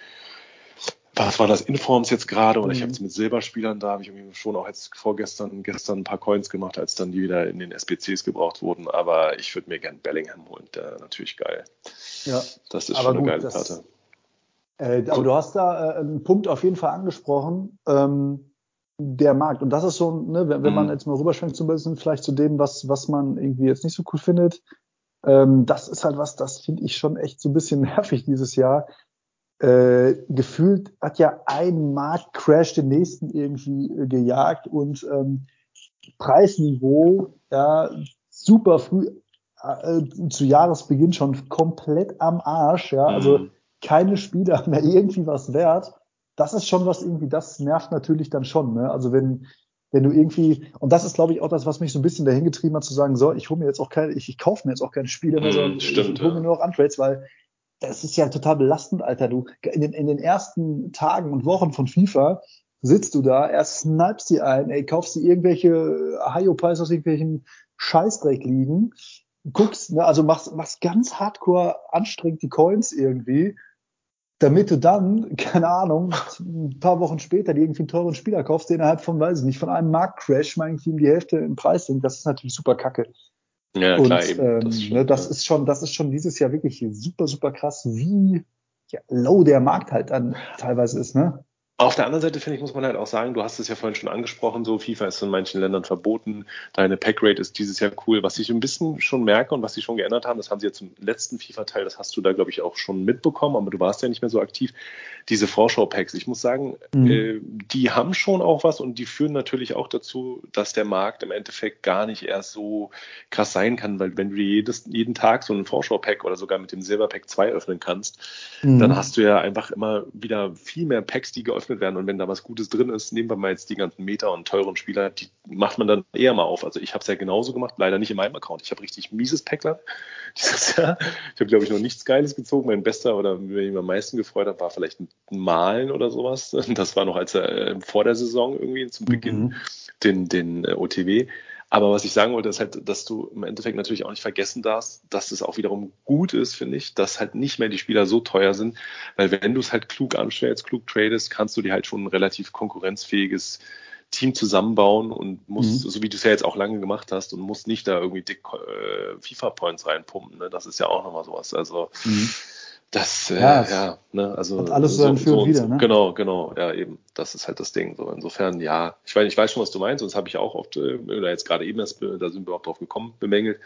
was war das, Informs jetzt gerade, oder mhm. ich habe es mit Silberspielern da, habe ich irgendwie schon auch jetzt vorgestern, gestern ein paar Coins gemacht, als dann die wieder in den SBCs gebraucht wurden, aber ich würde mir gern Bellingham holen, der natürlich geil. Ja. Das ist schon eine gut, geile Karte.
Äh, aber du hast da äh, einen Punkt auf jeden Fall angesprochen. Ähm, der Markt. Und das ist so, ne, wenn, wenn mhm. man jetzt mal rüberschwenkt ein bisschen vielleicht zu dem, was, was man irgendwie jetzt nicht so cool findet, ähm, das ist halt was, das finde ich schon echt so ein bisschen <laughs> nervig dieses Jahr. Äh, gefühlt hat ja ein Marktcrash den nächsten irgendwie äh, gejagt und ähm, Preisniveau ja super früh äh, zu Jahresbeginn schon komplett am Arsch, ja, also mhm. keine Spieler <laughs> mehr irgendwie was wert das ist schon was irgendwie, das nervt natürlich dann schon. Ne? Also wenn, wenn du irgendwie, und das ist, glaube ich, auch das, was mich so ein bisschen dahin getrieben hat, zu sagen, so, ich hole mir jetzt auch keine, ich, ich kaufe mir jetzt auch keine Spiele mehr, sondern
Stimmt,
ich hole mir nur noch Untrades, weil das ist ja total belastend, Alter. Du, in den, in den ersten Tagen und Wochen von FIFA sitzt du da, erst snipest die ein, ey, kaufst dir irgendwelche High-Pies aus irgendwelchen Scheißdreck liegen, guckst, ne, also machst, machst ganz hardcore anstrengend die Coins irgendwie damit du dann, <laughs> keine Ahnung, ein paar Wochen später dir irgendwie einen teuren Spieler kaufst, der innerhalb von, weiß ich nicht, von einem Marktcrash mal irgendwie die Hälfte im Preis sinkt, das ist natürlich super kacke. Ja, und, klar, eben. Ähm, das, stimmt, ne, das ist schon, das ist schon dieses Jahr wirklich super, super krass, wie ja, low der Markt halt dann teilweise ist, ne?
Auf der anderen Seite, finde ich, muss man halt auch sagen, du hast es ja vorhin schon angesprochen, so FIFA ist in manchen Ländern verboten, deine Packrate ist dieses Jahr cool. Was ich ein bisschen schon merke und was sie schon geändert haben, das haben sie jetzt im letzten FIFA-Teil, das hast du da, glaube ich, auch schon mitbekommen, aber du warst ja nicht mehr so aktiv, diese Vorschau-Packs. Ich muss sagen, mhm. äh, die haben schon auch was und die führen natürlich auch dazu, dass der Markt im Endeffekt gar nicht erst so krass sein kann, weil wenn du jedes, jeden Tag so einen Vorschau-Pack oder sogar mit dem Silver-Pack 2 öffnen kannst, mhm. dann hast du ja einfach immer wieder viel mehr Packs, die geöffnet geöffnet werden und wenn da was Gutes drin ist, nehmen wir mal jetzt die ganzen Meta und teuren Spieler, die macht man dann eher mal auf. Also ich habe es ja genauso gemacht, leider nicht in meinem Account. Ich habe richtig mieses Packler <laughs> dieses Jahr. Ich habe, glaube ich, noch nichts Geiles gezogen. Mein bester oder wenn ich mich am meisten gefreut habe, war vielleicht ein Malen oder sowas. <laughs> Das war noch als er äh, vor der Saison irgendwie zum Beginn mhm. den, den äh, OTW. Aber was ich sagen wollte, ist halt, dass du im Endeffekt natürlich auch nicht vergessen darfst, dass es auch wiederum gut ist, finde ich, dass halt nicht mehr die Spieler so teuer sind, weil wenn du es halt klug anstellst, klug tradest, kannst du dir halt schon ein relativ konkurrenzfähiges Team zusammenbauen und musst, mhm. so wie du es ja jetzt auch lange gemacht hast, und musst nicht da irgendwie dick äh, FIFA-Points reinpumpen. Ne? Das ist ja auch nochmal sowas. Also mhm. Das, äh, ja, ja ne, also
hat alles so, so, so wieder, ne?
Genau, genau, ja, eben. Das ist halt das Ding. So insofern, ja, ich weiß, ich weiß schon, was du meinst, sonst habe ich auch oft, äh, oder jetzt gerade eben erst, da sind wir auch drauf gekommen, bemängelt.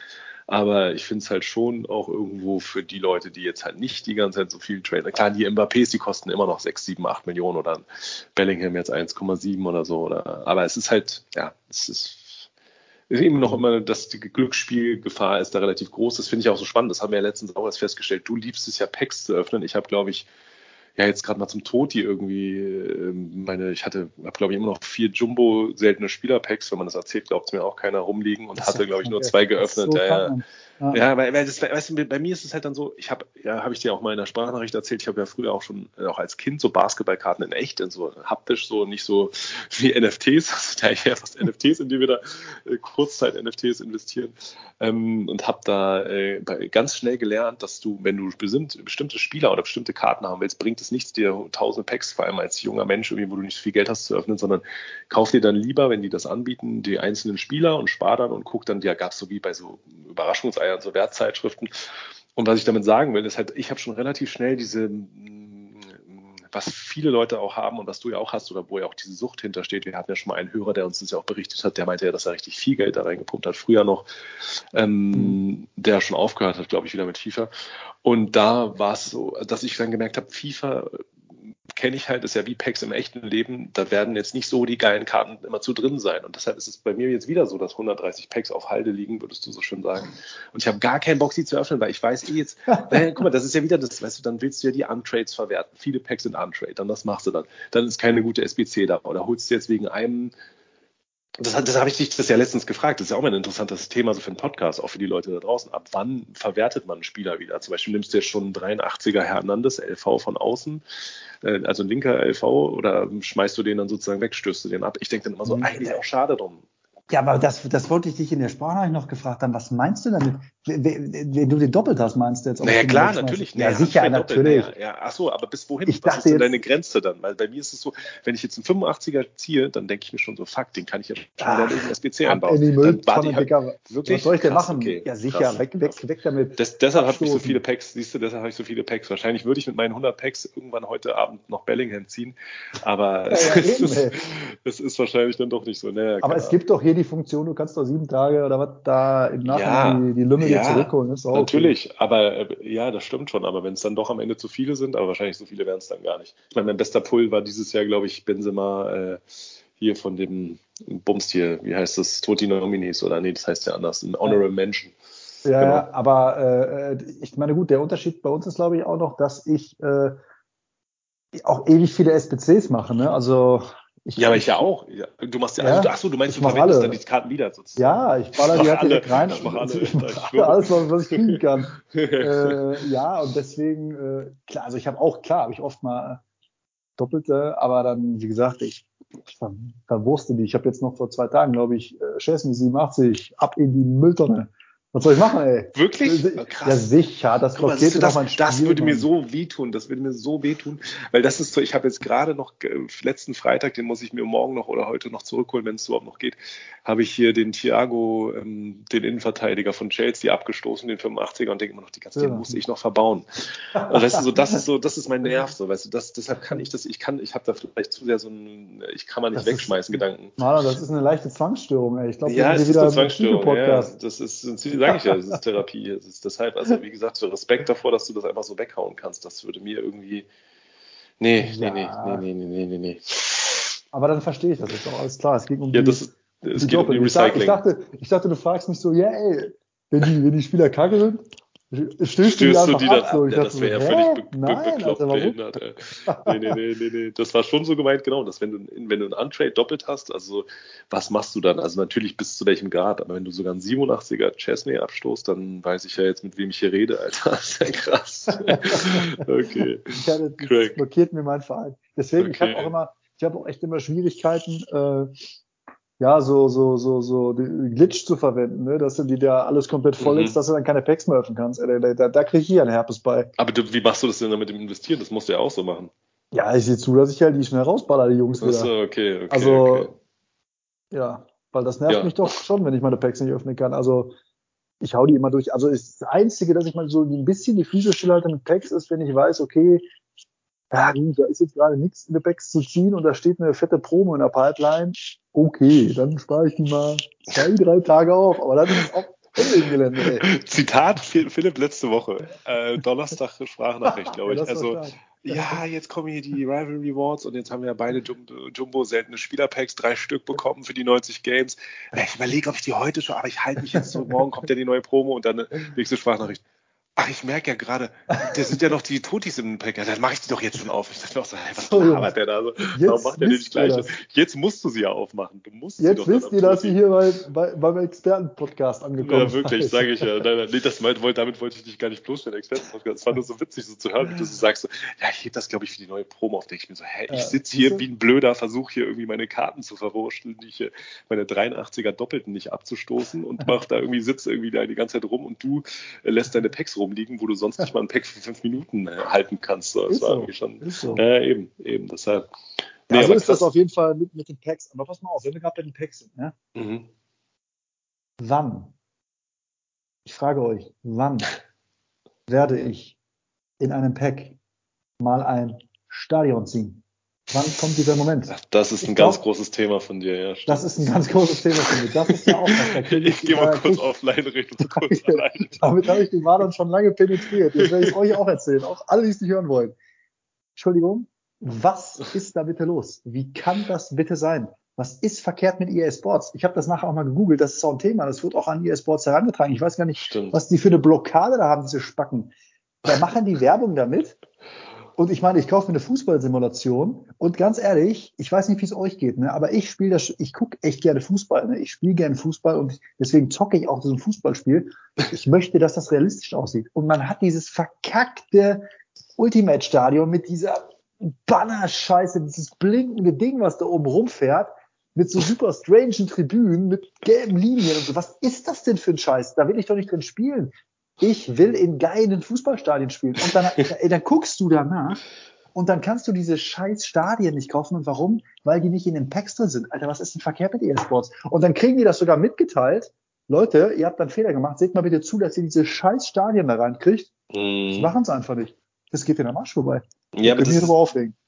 Aber ich finde es halt schon auch irgendwo für die Leute, die jetzt halt nicht die ganze Zeit so viel traden. Klar, die Mbappés, die kosten immer noch 6, 7, 8 Millionen oder Bellingham jetzt 1,7 oder so. Oder, aber es ist halt, ja, es ist ist eben noch immer, dass die Glücksspielgefahr ist da relativ groß. Das finde ich auch so spannend. Das haben wir ja letztens auch erst festgestellt. Du liebst es ja, Packs zu öffnen. Ich habe, glaube ich, ja jetzt gerade mal zum Toti irgendwie ähm, meine, ich hatte, habe glaube ich immer noch vier Jumbo seltene Spielerpacks, wenn man das erzählt, glaubt es mir auch keiner rumliegen und das hatte glaube ich nur zwei geöffnet. So ja, ja. Ja, weil, weil das, weißt du, bei mir ist es halt dann so, ich habe, ja, habe ich dir auch mal in der Sprachnachricht erzählt, ich habe ja früher auch schon, äh, auch als Kind so Basketballkarten in echt, in so haptisch, so nicht so <laughs> wie NFTs, also da ich ja fast NFTs, in die wir da äh, Kurzzeit-NFTs investieren. Ähm, und habe da äh, ganz schnell gelernt, dass du, wenn du bestimmte Spieler oder bestimmte Karten haben willst, bringt es nichts, dir tausend Packs, vor allem als junger Mensch, irgendwie, wo du nicht so viel Geld hast zu öffnen, sondern kauf dir dann lieber, wenn die das anbieten, die einzelnen Spieler und spar dann und guck dann, ja, gab es so wie bei so Überraschungseiern Flyer und so Wertzeitschriften. Und was ich damit sagen will, ist halt, ich habe schon relativ schnell diese, mm, was viele Leute auch haben und was du ja auch hast oder wo ja auch diese Sucht hintersteht. Wir hatten ja schon mal einen Hörer, der uns das ja auch berichtet hat, der meinte ja, dass er richtig viel Geld da reingepumpt hat, früher noch, ähm, der schon aufgehört hat, glaube ich, wieder mit FIFA. Und da war es so, dass ich dann gemerkt habe, FIFA kenne ich halt, ist ja wie Packs im echten Leben, da werden jetzt nicht so die geilen Karten immer zu drin sein. Und deshalb ist es bei mir jetzt wieder so, dass 130 Packs auf Halde liegen, würdest du so schön sagen. Und ich habe gar keinen Bock, sie zu öffnen, weil ich weiß eh jetzt, <laughs> naja, guck mal, das ist ja wieder das, weißt du, dann willst du ja die Untrades verwerten. Viele Packs sind Untrade, dann was machst du dann? Dann ist keine gute SBC da. Oder holst du jetzt wegen einem das, das habe ich dich das ja letztens gefragt. Das ist ja auch mal ein interessantes Thema so für einen Podcast, auch für die Leute da draußen. Ab wann verwertet man einen Spieler wieder? Zum Beispiel nimmst du jetzt schon einen 83er Hernandez, LV von außen, äh, also ein linker LV, oder schmeißt du den dann sozusagen weg, stößt du den ab? Ich denke dann immer so, mhm. eigentlich auch schade drum.
Ja, aber das, das wollte ich dich in der Sprachnachricht noch gefragt haben. Was meinst du damit? Wenn du den doppelt hast, meinst du jetzt?
Naja, klar, natürlich.
Ja, sicher, natürlich.
Ja, ja, ach so, aber bis wohin?
Ich
Was
dachte ist denn
deine Grenze dann? Weil bei mir ist es so, wenn ich jetzt einen 85er ziehe, dann denke ich mir schon so, fuck, den kann ich ja schon
ach,
in den SBC einbauen.
In die
dann
warte ich halt
wirklich.
Was soll ich denn
krass,
machen?
Okay,
ja, sicher, weg, weg, weg damit.
Das, deshalb habe ich so viele Packs, siehst du, deshalb habe ich so viele Packs. Wahrscheinlich würde ich mit meinen 100 Packs irgendwann heute Abend noch Bellingham ziehen, aber ja, <laughs> es, eben, ist, es, ist, wahrscheinlich dann doch nicht so. Naja,
aber es gibt doch hier die Funktion, du kannst doch sieben Tage oder was da im Nachhinein ja, die, die Lümmel ja, zurückholen.
Ist auch natürlich, okay. aber äh, ja, das stimmt schon. Aber wenn es dann doch am Ende zu viele sind, aber wahrscheinlich so viele wären es dann gar nicht. Ich meine, mein bester Pull war dieses Jahr, glaube ich, Benzema äh, hier von dem Bums hier, wie heißt das, Toti Nominees oder nee, das heißt ja anders, ein Honorable Mention.
Ja, genau. aber äh, ich meine, gut, der Unterschied bei uns ist, glaube ich, auch noch, dass ich äh, auch ewig viele SPCs mache. Ne? Also
ich, ja, aber ich ja auch. Du machst ja, ja also, ach so, du meinst, du verwendest alle. dann die Karten wieder
sozusagen. Ja, ich baller die halt direkt rein. Ich mache alle. <laughs> Ich mache alles, was ich kriegen kann. <laughs> äh, ja, und deswegen, äh, klar, also ich habe auch, klar, habe ich oft mal doppelte, aber dann, wie gesagt, ich, ich ver verwurste die. Ich habe jetzt noch vor zwei Tagen, glaube ich, äh, Chesney 87 ab in die Mülltonne. Was soll ich machen, ey?
Wirklich?
Ja, krass. Ja, sicher. Das
Guck mal, das, das, das würde mir so wehtun. Das würde mir so wehtun. Weil das ist so, ich habe jetzt gerade noch, äh, letzten Freitag, den muss ich mir morgen noch oder heute noch zurückholen, wenn es überhaupt noch geht, habe ich hier den Thiago, ähm, den Innenverteidiger von Chelsea abgestoßen, den 85er und denke immer noch, die ganze, ja. den muss ich noch verbauen. Und weißt du, so, das ist so, das ist mein Nerv, so, weißt du, das, deshalb kann ich das, ich kann, ich habe da vielleicht zu sehr so ein, ich kann mal nicht das wegschmeißen, ist, Gedanken.
Mann, das ist eine leichte Zwangsstörung, ey. Ich glaube,
ja, es ist eine Zwangsstörung, ja. Das ist, sage ich ja, das ist <laughs> Therapie. Das ist deshalb, also wie gesagt, Respekt davor, dass du das einfach so weghauen kannst. Das würde mir irgendwie, nee, nee, ja. nee, nee, nee, nee, nee, nee.
Aber dann verstehe ich das jetzt auch alles klar. Es ging um
ja, die, das, es geht Doppel. um die Recycling.
Ich dachte, ich dachte, du fragst mich so, ja, ey, wenn die, wenn die Spieler kacke sind, Stößt,
Stößt du die dann ab? ab? Ja, das wäre ja völlig be Nein, bekloppt, Alter, behindert. nee, nee, nee, nee, nee. Das war schon so gemeint, genau, dass wenn du, wenn du einen Untrade doppelt hast, also was machst du dann? Also natürlich bis zu welchem Grad, aber wenn du sogar einen 87er Chesney abstoßt, dann weiß ich ja jetzt, mit wem ich hier rede, Alter. <laughs> Das ist ja krass. <laughs> okay.
Ja, das, das blockiert mir mein Verein. Deswegen, okay. ich habe auch immer, ich habe auch echt immer Schwierigkeiten, äh, ja, so, so, so, so Glitch zu verwenden, ne? dass du die da alles komplett voll mhm. ist, dass du dann keine Packs mehr öffnen kannst. Da, da, da kriege ich hier einen Herpes bei.
Aber du, wie machst du das denn dann mit dem Investieren? Das musst du ja auch so machen.
Ja, ich sehe zu, dass ich halt die schnell rausballer, die Jungs wieder.
Achso, okay, okay.
Also,
okay.
ja, weil das nervt ja. mich doch schon, wenn ich meine Packs nicht öffnen kann. Also, ich hau die immer durch. Also, das Einzige, dass ich mal so ein bisschen die Füße stillhalte mit Packs ist, wenn ich weiß, okay, ja gut, da ist jetzt gerade nichts in der Packs zu ziehen und da steht eine fette Promo in der Pipeline okay, dann spare ich die mal zwei, drei Tage auf, aber dann ist es auch im Gelände. Ey. <laughs>
Zitat Philipp letzte Woche, äh, Donnerstag Sprachnachricht, glaube ich. also ja, jetzt kommen hier die Rivalry Rewards und jetzt haben wir ja beide Jumbo, Jumbo seltene Spielerpacks, drei Stück bekommen für die 90 Games. Ich überlege, ob ich die heute schon, aber ich halte mich jetzt so, morgen kommt ja die neue Promo und dann nächste Sprachnachricht. Ach, ich merke ja gerade, da sind ja noch die Totis im Pack. Ja, dann mache ich die doch jetzt schon auf. Ich dachte auch so, hey, was labert der da so? Warum macht der nicht gleich? Jetzt musst du sie ja aufmachen. Du musst
jetzt sie wisst ihr, dass ihr hier bei, bei, beim Experten-Podcast angekommen
Ja, wirklich, sage ich ja. Nein, nee, das, damit wollte ich dich gar nicht bloßstellen, Experten-Podcast. Es war nur so witzig, so zu hören, wie du so sagst, so, ja, ich hebe das, glaube ich, für die neue Promo auf. Denke ich mir so, hä, ich sitze hier wie ein Blöder, versuche hier irgendwie meine Karten zu verwurschteln, die ich, meine 83er Doppelten nicht abzustoßen und mach da irgendwie, sitze irgendwie da die ganze Zeit rum und du äh, lässt deine Packs rumliegen, wo du sonst nicht mal ein Pack für fünf Minuten äh, halten kannst. Das war so, irgendwie schon. So. Ja, eben, eben, deshalb.
Nee, ja, so ist krass. das auf jeden Fall mit, mit den Packs. Aber pass mal auf, wenn wir gerade bei den Packs sind, ne? Mhm. Wann? Ich frage euch, wann werde ich in einem Pack mal ein Stadion ziehen? Wann kommt dieser Moment?
Das ist ein ich ganz glaub, großes Thema von dir, ja.
Das ist ein ganz großes Thema von mir. Das ist ja auch was.
ich, ich gehe mal kurz ich, offline, rede kurz alleine.
Damit habe ich den Wadern schon lange penetriert. Jetzt werde ich euch auch erzählen. Auch alle, die es nicht hören wollen. Entschuldigung. Was ist da bitte los? Wie kann das bitte sein? Was ist verkehrt mit EA Sports? Ich habe das nachher auch mal gegoogelt. Das ist auch ein Thema. Das wird auch an EA Sports herangetragen. Ich weiß gar nicht, Stimmt. was die für eine Blockade da haben, diese Spacken. Da machen die Werbung damit und ich meine, ich kaufe mir eine Fußballsimulation und ganz ehrlich, ich weiß nicht, wie es euch geht, ne? aber ich spiele das, ich gucke echt gerne Fußball, ne? ich spiele gerne Fußball und deswegen zocke ich auch so ein Fußballspiel. Ich möchte, dass das realistisch aussieht. Und man hat dieses verkackte Ultimate-Stadion mit dieser Banner-Scheiße, dieses blinkende Ding, was da oben rumfährt, mit so super strangen Tribünen, mit gelben Linien und so. Was ist das denn für ein Scheiß? Da will ich doch nicht drin spielen ich will in geilen Fußballstadien spielen. Und dann, <laughs> ey, dann guckst du danach und dann kannst du diese scheiß Stadien nicht kaufen. Und warum? Weil die nicht in den Packs drin sind. Alter, was ist denn verkehrt mit E-Sports? Und dann kriegen die das sogar mitgeteilt. Leute, ihr habt dann Fehler gemacht. Seht mal bitte zu, dass ihr diese scheiß Stadien da reinkriegt. Mm. Das machen sie einfach nicht. Das geht in der Marsch vorbei.
Ja, aber das ist,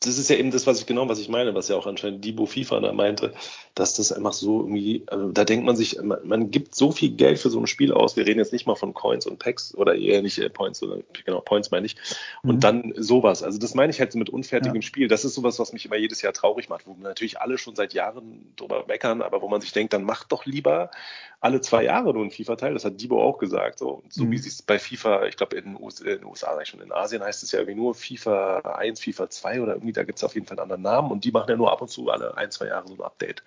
das ist, ja eben das, was ich genau, was ich meine, was ja auch anscheinend Debo FIFA da meinte, dass das einfach so irgendwie, also da denkt man sich, man, man, gibt so viel Geld für so ein Spiel aus. Wir reden jetzt nicht mal von Coins und Packs oder eher nicht äh, Points, sondern genau Points meine ich. Und mhm. dann sowas. Also das meine ich halt so mit unfertigem ja. Spiel. Das ist sowas, was mich immer jedes Jahr traurig macht, wo natürlich alle schon seit Jahren drüber meckern, aber wo man sich denkt, dann macht doch lieber alle zwei Jahre nur ein FIFA-Teil. Das hat Debo auch gesagt. So, so mhm. wie sie es bei FIFA, ich glaube in, den USA, schon in Asien heißt es ja irgendwie nur FIFA FIFA 1, FIFA 2 oder irgendwie, da gibt es auf jeden Fall einen anderen Namen und die machen ja nur ab und zu alle ein, zwei Jahre so ein Update.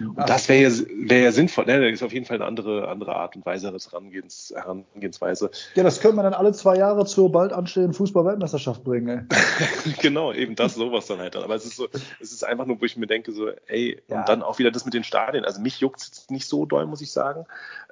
Und Ach, das wäre ja, wär ja sinnvoll. Ne? Das ist auf jeden Fall eine andere, andere Art und Weise, das Herangehens, Herangehensweise.
Ja, das könnte man dann alle zwei Jahre zur bald anstehenden Fußball-Weltmeisterschaft bringen.
Ey. <laughs> genau, eben das, sowas dann halt. Aber es ist so, es ist einfach nur, wo ich mir denke, so, ey, ja. und dann auch wieder das mit den Stadien. Also mich juckt es nicht so doll, muss ich sagen,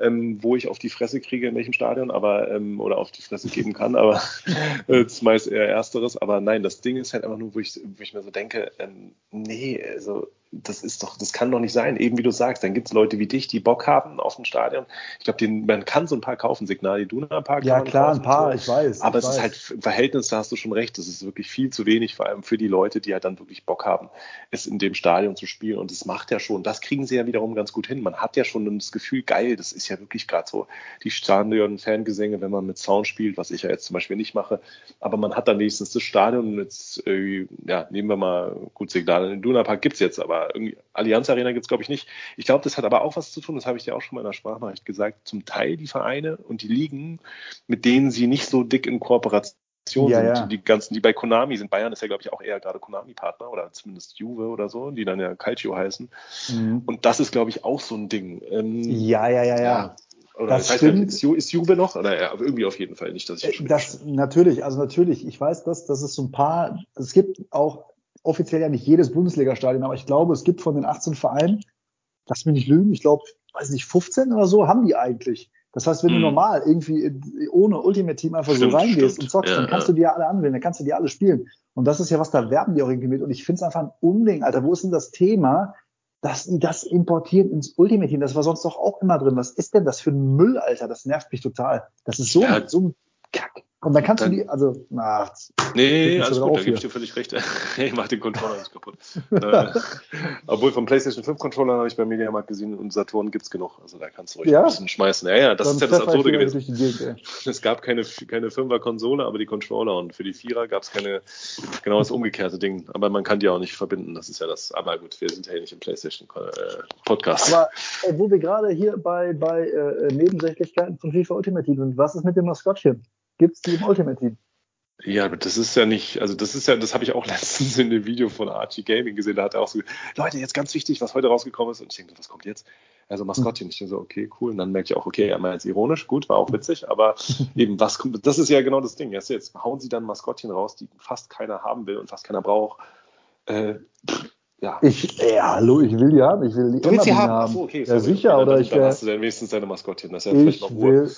ähm, wo ich auf die Fresse kriege, in welchem Stadion, aber, ähm, oder auf die Fresse geben kann, aber <laughs> äh, das ist meist eher Ersteres. Aber nein, das Ding ist halt einfach nur, wo ich, wo ich mir so denke, ähm, nee, also das ist doch, das kann doch nicht sein. Eben wie du sagst, dann gibt es Leute wie dich, die Bock haben auf ein Stadion. Ich glaube, man kann so ein paar kaufen, Signal Iduna Park.
Ja, klar, kaufen, ein paar, so. ich weiß.
Aber
ich
es
weiß.
ist halt im Verhältnis, da hast du schon recht, das ist wirklich viel zu wenig, vor allem für die Leute, die halt dann wirklich Bock haben, es in dem Stadion zu spielen. Und das macht ja schon, das kriegen sie ja wiederum ganz gut hin. Man hat ja schon das Gefühl, geil, das ist ja wirklich gerade so die Stadion-Fangesänge, wenn man mit Sound spielt, was ich ja jetzt zum Beispiel nicht mache. Aber man hat dann wenigstens das Stadion mit, äh, ja, nehmen wir mal, gut, Signal Iduna Park gibt's jetzt, aber irgendwie Allianz Arena gibt es, glaube ich, nicht. Ich glaube, das hat aber auch was zu tun, das habe ich dir auch schon mal in der Sprachnachricht gesagt, zum Teil die Vereine und die Ligen, mit denen sie nicht so dick in Kooperation ja, sind. Ja. Die ganzen, die bei Konami sind. Bayern ist ja, glaube ich, auch eher gerade Konami-Partner oder zumindest Juve oder so, die dann ja Calcio heißen. Mhm. Und das ist, glaube ich, auch so ein Ding.
Ähm, ja, ja, ja, ja.
Oder das stimmt. Nicht, ist Juve noch? Oder ja, irgendwie auf jeden Fall nicht, dass ich
äh, das, das Natürlich, also natürlich, ich weiß das, dass es so ein paar, es gibt auch offiziell ja nicht jedes Bundesliga-Stadion, aber ich glaube, es gibt von den 18 Vereinen, lass mich nicht lügen, ich glaube, weiß nicht, 15 oder so haben die eigentlich. Das heißt, wenn hm. du normal irgendwie ohne Ultimate Team einfach stimmt, so reingehst stimmt. und zockst, ja, dann kannst ja. du die ja alle anwählen, dann kannst du die alle spielen. Und das ist ja was, da werben die auch irgendwie mit. Und ich finde es einfach ein Unding, Alter. Wo ist denn das Thema, dass die das importieren ins Ultimate Team? Das war sonst doch auch immer drin. Was ist denn das für ein Müll, Alter? Das nervt mich total. Das ist so, ja. so ein Kack. Und dann kannst dann, du die, also, na.
Nee, alles gut, da gebe ich dir völlig recht. <laughs> ich mach den Controller nicht kaputt. äh, obwohl vom PlayStation 5 Controller habe ich bei Mediamarkt gesehen und Saturn gibt's genug. Also da kannst du ruhig ja? ein bisschen schmeißen. Ja, ja, das dann ist ja das Absurde gewesen. Gegend, <laughs> es gab keine, keine 5er Konsole, aber die Controller und für die Vierer gab es keine, genau das umgekehrte Ding. Aber man kann die auch nicht verbinden. Das ist ja das. Aber gut, wir sind ja nicht im PlayStation äh, Podcast.
Aber äh, wo wir gerade hier bei, bei äh, Nebensächlichkeiten von FIFA Ultimate sind, was ist mit dem Maskottchen? Gibt es die im Ultimate Team?
Ja, aber das ist ja nicht, also das ist ja, das habe ich auch <laughs> letztens in dem Video von Archie Gaming gesehen, da hat er auch so, Leute, jetzt ganz wichtig, was heute rausgekommen ist. Und ich denke, was kommt jetzt? Also Maskottchen. Ich denke so, okay, cool. Und dann merke ich auch, okay, er meint jetzt ironisch, gut, war auch witzig, aber <laughs> eben, was kommt, das ist ja genau das Ding. Jetzt, jetzt hauen sie dann Maskottchen raus, die fast keiner haben will und fast keiner braucht. Äh,
ja. Ich, ja, hallo, ich will die haben. Ich will die
du willst sie haben? haben. Achso, okay.
Ja, sicher. oder
ich, dann hast du dann wenigstens deine Maskottchen. Das ist ja vielleicht noch Ruhe.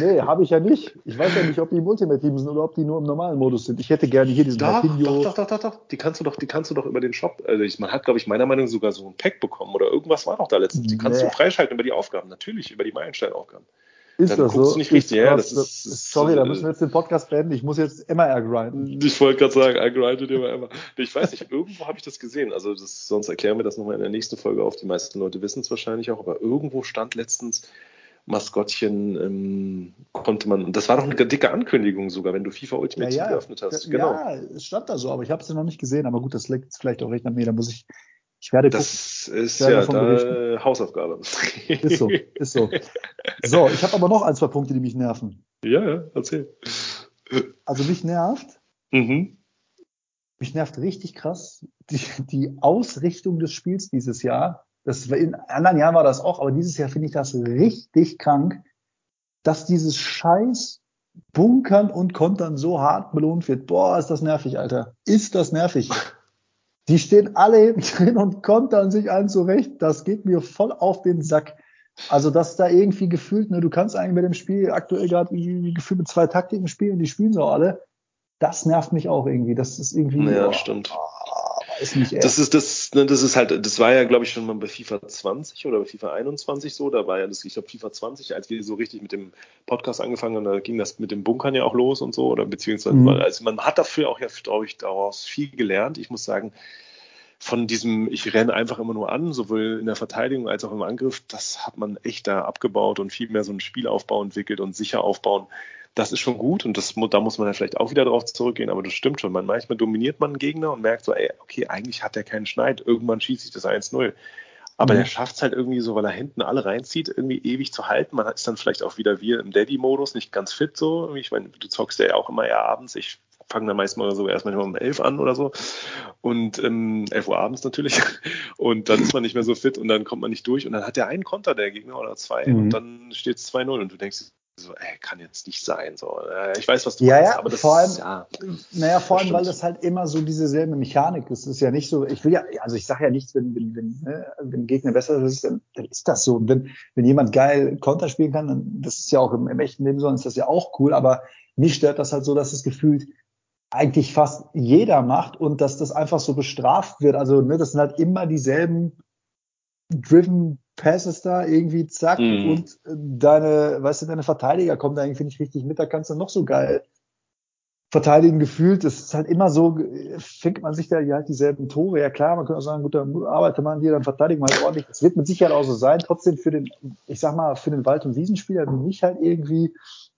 nee, habe ich ja nicht. Ich weiß ja nicht, ob die im Ultimate Team sind oder ob die nur im normalen Modus sind. Ich hätte gerne hier diesen
doch, Doch, doch, doch, doch, doch. Die kannst du doch, die kannst du doch über den Shop. Also ich, man hat, glaube ich, meiner Meinung nach sogar so ein Pack bekommen oder irgendwas war doch da letztens. Die kannst nee. du freischalten über die Aufgaben. Natürlich, über die Meilensteinaufgaben.
Ist dann das so?
Nicht richtig, ja, das ist,
sorry, da müssen wir jetzt den Podcast beenden. Ich muss jetzt MR grinden.
Ich wollte gerade sagen, I grinded immer immer. Ich weiß nicht, irgendwo habe ich das gesehen. Also das, sonst erklären wir das nochmal in der nächsten Folge auf. Die meisten Leute wissen es wahrscheinlich auch, aber irgendwo stand letztens Maskottchen ähm, konnte man, und das war doch eine dicke Ankündigung sogar, wenn du FIFA Ultimate ja, ja, geöffnet hast.
Genau. Ja, es stand da so, aber ich habe es ja noch nicht gesehen. Aber gut, das liegt vielleicht auch recht an mir. Da muss ich ich werde
Das gucken. ist ja da Hausaufgabe.
Ist so, ist so. <laughs> So, ich habe aber noch ein, zwei Punkte, die mich nerven.
Ja, ja, erzähl.
Also mich nervt, mhm. mich nervt richtig krass die, die Ausrichtung des Spiels dieses Jahr. Das, in anderen Jahren war das auch, aber dieses Jahr finde ich das richtig krank, dass dieses Scheiß Bunkern und Kontern so hart belohnt wird. Boah, ist das nervig, Alter. Ist das nervig. <laughs> Die stehen alle hinten <laughs> drin und kontern sich allen zurecht. Das geht mir voll auf den Sack. Also, dass da irgendwie gefühlt, ne, du kannst eigentlich mit dem Spiel aktuell gerade gefühlt mit zwei Taktiken spielen, die spielen so alle. Das nervt mich auch irgendwie. Das ist irgendwie.
Ja, oh, stimmt.
Oh, ist nicht
das ist das, ne, das ist halt, das war ja, glaube ich, schon mal bei FIFA 20 oder bei FIFA 21 so. Da war ja das, ich glaube, FIFA 20, als wir so richtig mit dem Podcast angefangen haben, da ging das mit dem Bunkern ja auch los und so, oder beziehungsweise, mhm. also man hat dafür auch ja, glaube ich, daraus viel gelernt. Ich muss sagen, von diesem, ich renne einfach immer nur an, sowohl in der Verteidigung als auch im Angriff, das hat man echt da abgebaut und viel mehr so einen Spielaufbau entwickelt und sicher aufbauen. Das ist schon gut und das, da muss man ja vielleicht auch wieder drauf zurückgehen, aber das stimmt schon. Man, manchmal dominiert man einen Gegner und merkt so, ey, okay, eigentlich hat er keinen Schneid, irgendwann schießt sich das 1-0. Aber mhm. der schafft es halt irgendwie so, weil er hinten alle reinzieht, irgendwie ewig zu halten. Man ist dann vielleicht auch wieder wie im Daddy-Modus, nicht ganz fit so. Ich meine, du zockst ja auch immer eher abends. Ich fangen dann meistens mal so erst manchmal um elf an oder so. Und ähm, 11 Uhr abends natürlich. <laughs> Und dann ist man nicht mehr so fit und dann kommt man nicht durch. Und dann hat der einen Konter, der Gegner, oder zwei. Mhm. Und dann steht es 2-0 und du denkst, so, ey, kann jetzt nicht sein. So, ich weiß, was du
ja, meinst, ja, aber das vor allem, ja, naja, vor allem, weil das halt immer so dieselbe Mechanik ist. Es ist ja nicht so, ich will ja, also ich sage ja nichts, wenn, wenn, wenn, ne, wenn Gegner besser ist, dann, dann ist das so. Und wenn, wenn jemand geil Konter spielen kann, dann das ist ja auch im, im echten Leben so, dann ist das ja auch cool, aber mich stört das halt so, dass es gefühlt eigentlich fast jeder macht und dass das einfach so bestraft wird. Also, ne, das sind halt immer dieselben Driven Passes da irgendwie zack mhm. und deine, weißt du, deine Verteidiger kommen da irgendwie nicht richtig mit, da kannst du noch so geil verteidigen gefühlt. Das ist halt immer so, fängt man sich da ja halt dieselben Tore. Ja klar, man könnte auch sagen, gut, dann arbeitet man hier, dann verteidigt man halt ordentlich. Das wird mit Sicherheit auch so sein. Trotzdem für den, ich sag mal, für den Wald- und Wiesenspieler wie mich halt irgendwie,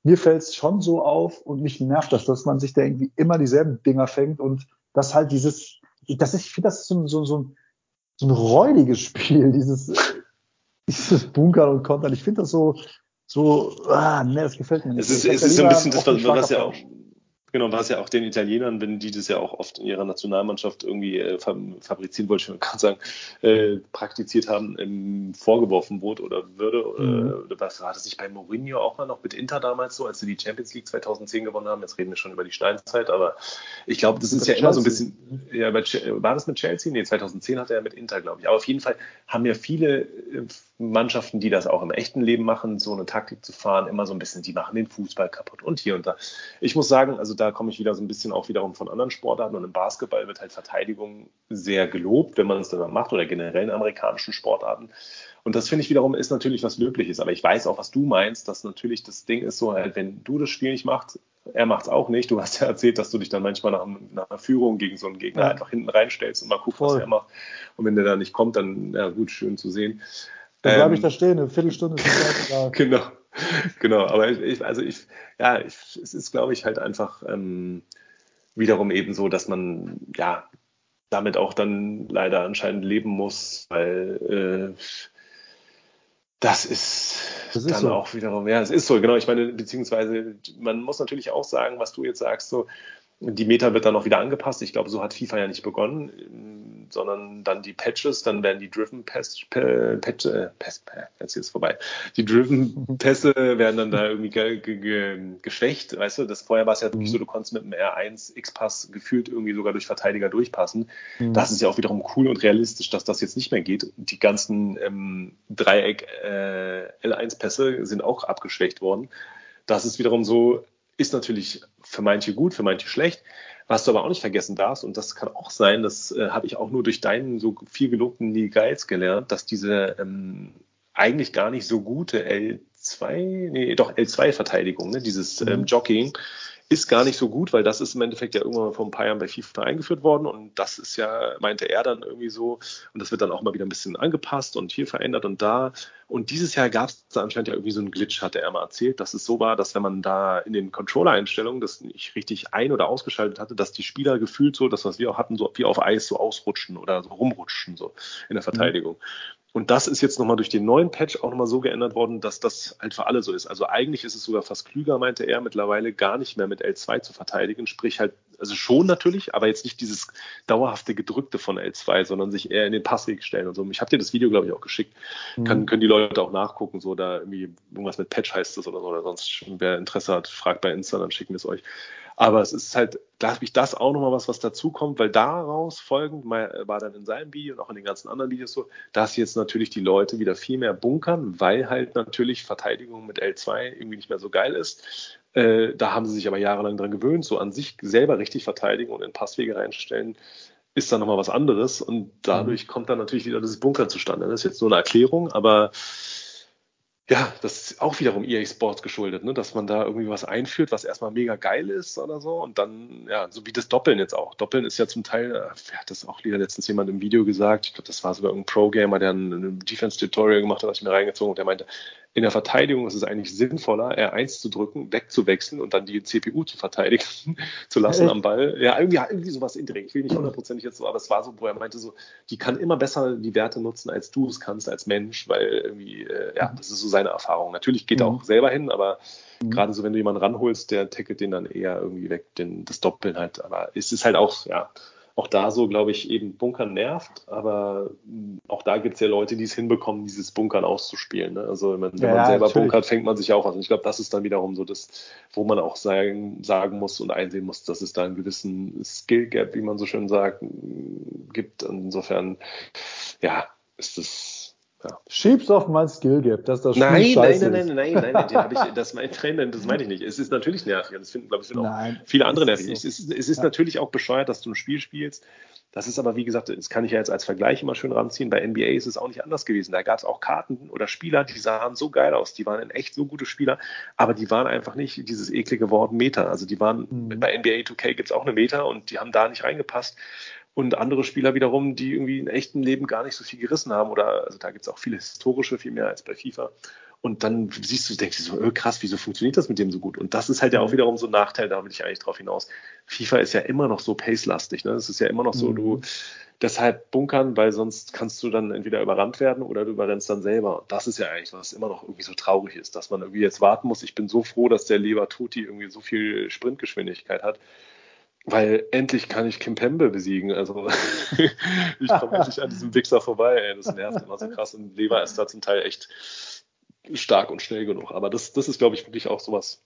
mir fällt es schon so auf und mich nervt das, dass man sich da irgendwie immer dieselben Dinger fängt und das halt dieses, das ist, ich finde, das ist so, so, so ein, so ein räudiges <laughs> Spiel, dieses, dieses Bunker und Kontern. Ich finde das so, so, ah, ne, das gefällt mir
nicht. Es ist, es ist so ein bisschen das, was ja auch, Genau, was ja auch den Italienern, wenn die das ja auch oft in ihrer Nationalmannschaft irgendwie äh, fabrizieren wollte, ich kann <laughs> sagen, äh, praktiziert haben, ähm, vorgeworfen wurde oder würde. Mhm. Äh, oder was war das nicht bei Mourinho auch mal noch mit Inter damals so, als sie die Champions League 2010 gewonnen haben? Jetzt reden wir schon über die Steinzeit, aber ich glaube, das ist ja immer so ein bisschen, ja, bei, war das mit Chelsea? Nee, 2010 hat er mit Inter, glaube ich. Aber auf jeden Fall haben ja viele äh, Mannschaften, die das auch im echten Leben machen, so eine Taktik zu fahren, immer so ein bisschen, die machen den Fußball kaputt und hier und da. Ich muss sagen, also da komme ich wieder so ein bisschen auch wiederum von anderen Sportarten und im Basketball wird halt Verteidigung sehr gelobt, wenn man es dann macht oder generell in amerikanischen Sportarten. Und das finde ich wiederum ist natürlich was Löbliches. Aber ich weiß auch, was du meinst, dass natürlich das Ding ist so, halt, wenn du das Spiel nicht machst, er macht es auch nicht. Du hast ja erzählt, dass du dich dann manchmal nach, nach einer Führung gegen so einen Gegner ja. einfach hinten reinstellst und mal guckst, was er macht. Und wenn der da nicht kommt, dann, ja gut, schön zu sehen.
Dann bleibe ich ähm, da stehen, eine Viertelstunde ist
da. <laughs> genau, genau. Aber ich, also ich, ja, ich, es ist, glaube ich, halt einfach ähm, wiederum eben so, dass man ja damit auch dann leider anscheinend leben muss, weil äh, das ist, das ist dann so. auch wiederum, ja, es ist so, genau. Ich meine, beziehungsweise man muss natürlich auch sagen, was du jetzt sagst, so, die Meta wird dann noch wieder angepasst. Ich glaube, so hat FIFA ja nicht begonnen, sondern dann die Patches, dann werden die Driven Pass, Patch, äh, Pass, jetzt ist vorbei. Die Driven Pässe werden dann da irgendwie ge, ge, ge, geschwächt, weißt du? Das vorher war es ja wirklich so, mhm. du konntest mit einem R1 X-Pass gefühlt irgendwie sogar durch Verteidiger durchpassen. Mhm. Das ist ja auch wiederum cool und realistisch, dass das jetzt nicht mehr geht. Die ganzen ähm, Dreieck äh, L1-Pässe sind auch abgeschwächt worden. Das ist wiederum so, ist natürlich für manche gut, für manche schlecht. Was du aber auch nicht vergessen darfst, und das kann auch sein, das äh, habe ich auch nur durch deinen so viel gelobten Lee Guides gelernt, dass diese ähm, eigentlich gar nicht so gute L2, nee, doch L2-Verteidigung, ne, dieses ähm, mhm. Ist gar nicht so gut, weil das ist im Endeffekt ja irgendwann vor ein paar Jahren bei FIFA eingeführt worden und das ist ja, meinte er dann irgendwie so, und das wird dann auch mal wieder ein bisschen angepasst und hier verändert und da. Und dieses Jahr gab es da anscheinend ja irgendwie so einen Glitch, hatte er mal erzählt, dass es so war, dass wenn man da in den Controller-Einstellungen das nicht richtig ein- oder ausgeschaltet hatte, dass die Spieler gefühlt so, das was wir auch hatten, so wie auf Eis so ausrutschen oder so rumrutschen so in der Verteidigung. Mhm. Und das ist jetzt nochmal durch den neuen Patch auch nochmal so geändert worden, dass das halt für alle so ist. Also eigentlich ist es sogar fast klüger, meinte er, mittlerweile gar nicht mehr mit L2 zu verteidigen. Sprich halt, also schon natürlich, aber jetzt nicht dieses dauerhafte Gedrückte von L2, sondern sich eher in den Passweg stellen und so. Ich habe dir das Video, glaube ich, auch geschickt. Mhm. Kann, können die Leute auch nachgucken, so da irgendwie irgendwas mit Patch heißt das oder so. Oder sonst, wer Interesse hat, fragt bei Insta, dann schicken wir es euch. Aber es ist halt, da habe ich das auch nochmal was, was dazukommt, weil daraus folgend war dann in seinem Video und auch in den ganzen anderen Videos so, dass jetzt natürlich die Leute wieder viel mehr bunkern, weil halt natürlich Verteidigung mit L2 irgendwie nicht mehr so geil ist. Äh, da haben sie sich aber jahrelang dran gewöhnt, so an sich selber richtig verteidigen und in Passwege reinstellen ist dann nochmal was anderes und dadurch mhm. kommt dann natürlich wieder dieses Bunker zustande. Das ist jetzt nur eine Erklärung, aber ja, das ist auch wiederum EA Sports geschuldet, ne? dass man da irgendwie was einführt, was erstmal mega geil ist oder so und dann, ja, so wie das Doppeln jetzt auch. Doppeln ist ja zum Teil, wer hat das auch wieder letztens jemand im Video gesagt, ich glaube, das war sogar irgendein Pro-Gamer, der ein, ein Defense-Tutorial gemacht hat, was ich mir reingezogen und der meinte, in der Verteidigung ist es eigentlich sinnvoller, R1 zu drücken, wegzuwechseln und dann die CPU zu verteidigen <laughs> zu lassen am Ball. Ja, irgendwie, irgendwie sowas in Ich will nicht hundertprozentig jetzt so, aber es war so, wo er meinte so, die kann immer besser die Werte nutzen, als du es kannst als Mensch, weil irgendwie, äh, ja, das ist so seine Erfahrung. Natürlich geht mhm. er auch selber hin, aber mhm. gerade so, wenn du jemanden ranholst, der tackelt den dann eher irgendwie weg, den, das Doppeln halt. Aber es ist halt auch, ja, auch da so, glaube ich, eben Bunkern nervt, aber hm, auch da gibt es ja Leute, die es hinbekommen, dieses Bunkern auszuspielen. Ne? Also wenn, wenn ja, man selber natürlich. bunkert, fängt man sich auch an. Und ich glaube, das ist dann wiederum so das, wo man auch sagen, sagen muss und einsehen muss, dass es da einen gewissen Skill Gap, wie man so schön sagt, gibt. Insofern, ja, ist es
ja. Schieb's auf mein Skill Gap, dass das
Spiel nein, scheiße nein, nein, nein, nein, nein, nein, nein, das, mein, nein, das meine ich nicht. Es ist natürlich nervig, das finden, glaube ich, finden nein, viele andere nervig. So. Es ist, es ist ja. natürlich auch bescheuert, dass du ein Spiel spielst. Das ist aber, wie gesagt, das kann ich ja jetzt als Vergleich immer schön ranziehen. Bei NBA ist es auch nicht anders gewesen. Da gab es auch Karten oder Spieler, die sahen so geil aus, die waren echt so gute Spieler, aber die waren einfach nicht dieses eklige Wort Meta. Also die waren, mhm. bei NBA 2K gibt es auch eine Meta und die haben da nicht reingepasst und andere Spieler wiederum, die irgendwie in echten Leben gar nicht so viel gerissen haben oder also da gibt es auch viele historische, viel mehr als bei FIFA. Und dann siehst du, denkst du so, öh, krass, wieso funktioniert das mit dem so gut? Und das ist halt ja auch mhm. wiederum so ein Nachteil, da will ich eigentlich drauf hinaus. FIFA ist ja immer noch so pacelastig, ne? Es ist ja immer noch so, mhm. du deshalb bunkern, weil sonst kannst du dann entweder überrannt werden oder du überrennst dann selber. Und das ist ja eigentlich, was immer noch irgendwie so traurig ist, dass man irgendwie jetzt warten muss. Ich bin so froh, dass der Lever Tuti irgendwie so viel Sprintgeschwindigkeit hat weil endlich kann ich Kim Pembe besiegen. Also <laughs> ich komme endlich an diesem Wichser vorbei. Ey. Das nervt immer so krass. Und Lever ist da zum Teil echt stark und schnell genug. Aber das, das ist, glaube ich, wirklich auch sowas,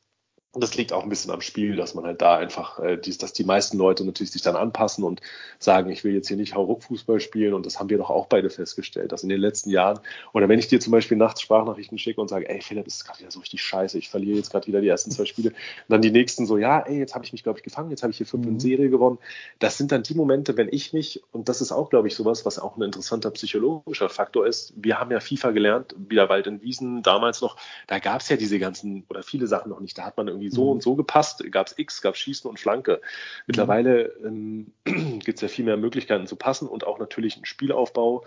das liegt auch ein bisschen am Spiel, dass man halt da einfach, äh, dies, dass die meisten Leute natürlich sich dann anpassen und sagen, ich will jetzt hier nicht Hauruck-Fußball spielen. Und das haben wir doch auch beide festgestellt, dass in den letzten Jahren, oder wenn ich dir zum Beispiel nachts Sprachnachrichten schicke und sage, ey Philipp, das ist gerade wieder so richtig scheiße, ich verliere jetzt gerade wieder die ersten zwei Spiele. Und dann die nächsten so, ja, ey, jetzt habe ich mich, glaube ich, gefangen, jetzt habe ich hier fünf mhm. in Serie gewonnen. Das sind dann die Momente, wenn ich mich, und das ist auch, glaube ich, sowas, was auch ein interessanter psychologischer Faktor ist. Wir haben ja FIFA gelernt, wieder Wald in Wiesen damals noch, da gab es ja diese ganzen oder viele Sachen noch nicht. Da hat man irgendwie so mhm. und so gepasst. Gab es X, gab es Schießen und Flanke. Mittlerweile ähm, <clears throat> gibt es ja viel mehr Möglichkeiten zu passen und auch natürlich ein Spielaufbau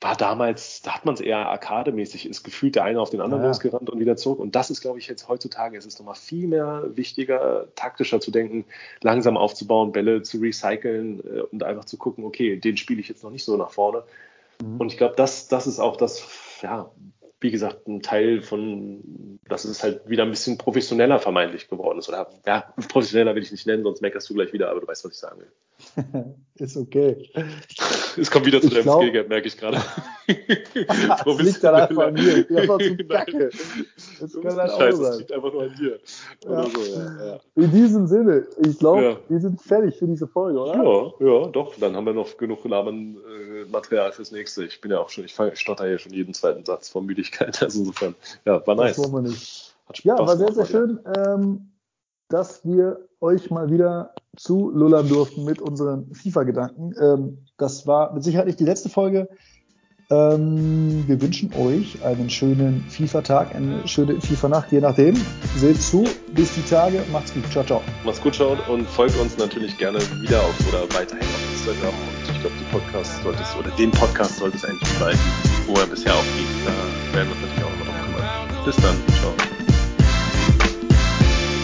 war damals, da hat man es eher arkademäßig, ist gefühlt der eine auf den anderen ja. losgerannt und wieder zurück. Und das ist, glaube ich, jetzt heutzutage, es ist nochmal viel mehr wichtiger, taktischer zu denken, langsam aufzubauen, Bälle zu recyceln äh, und einfach zu gucken, okay, den spiele ich jetzt noch nicht so nach vorne. Mhm. Und ich glaube, das, das ist auch das, ja, wie gesagt, ein Teil von, dass es halt wieder ein bisschen professioneller vermeintlich geworden ist. Oder ja, professioneller will ich nicht nennen, sonst meckerst du gleich wieder, aber du weißt, was ich sagen will. <laughs>
ist okay.
Es kommt wieder zu deinem glaub... Skillgap, merke ich gerade. <laughs>
das liegt dann einfach an mir. Ich einfach zu kacke.
Das kann das auch sein. Das liegt einfach nur an dir.
Ja. So, ja, ja. In diesem Sinne, ich glaube, wir sind fertig für diese Folge, oder?
Ja, ja, doch. Dann haben wir noch genug Labern-Material fürs nächste. Ich bin ja auch schon, ich stotter hier schon jeden zweiten Satz vor Müdigkeit. <laughs> Also insofern, ja, war nice.
Das wollen wir nicht. ja, war sehr, sehr schön, ähm, dass wir euch mal wieder zu lullern durften mit unseren FIFA-Gedanken. Ähm, das war mit Sicherheit nicht die letzte Folge. Ähm, wir wünschen euch einen schönen FIFA-Tag, eine schöne FIFA-Nacht, je nachdem. Seht zu, bis die Tage. Macht's gut. Ciao, ciao.
Macht's gut, ciao und folgt uns natürlich gerne wieder auf oder weiterhin auf Instagram. Und ich glaube, die Podcast sollte es, oder den Podcast sollte es eigentlich bleiben, wo er bisher auch liegt. Da werden wir uns natürlich auch noch kümmern. Bis dann. Ciao.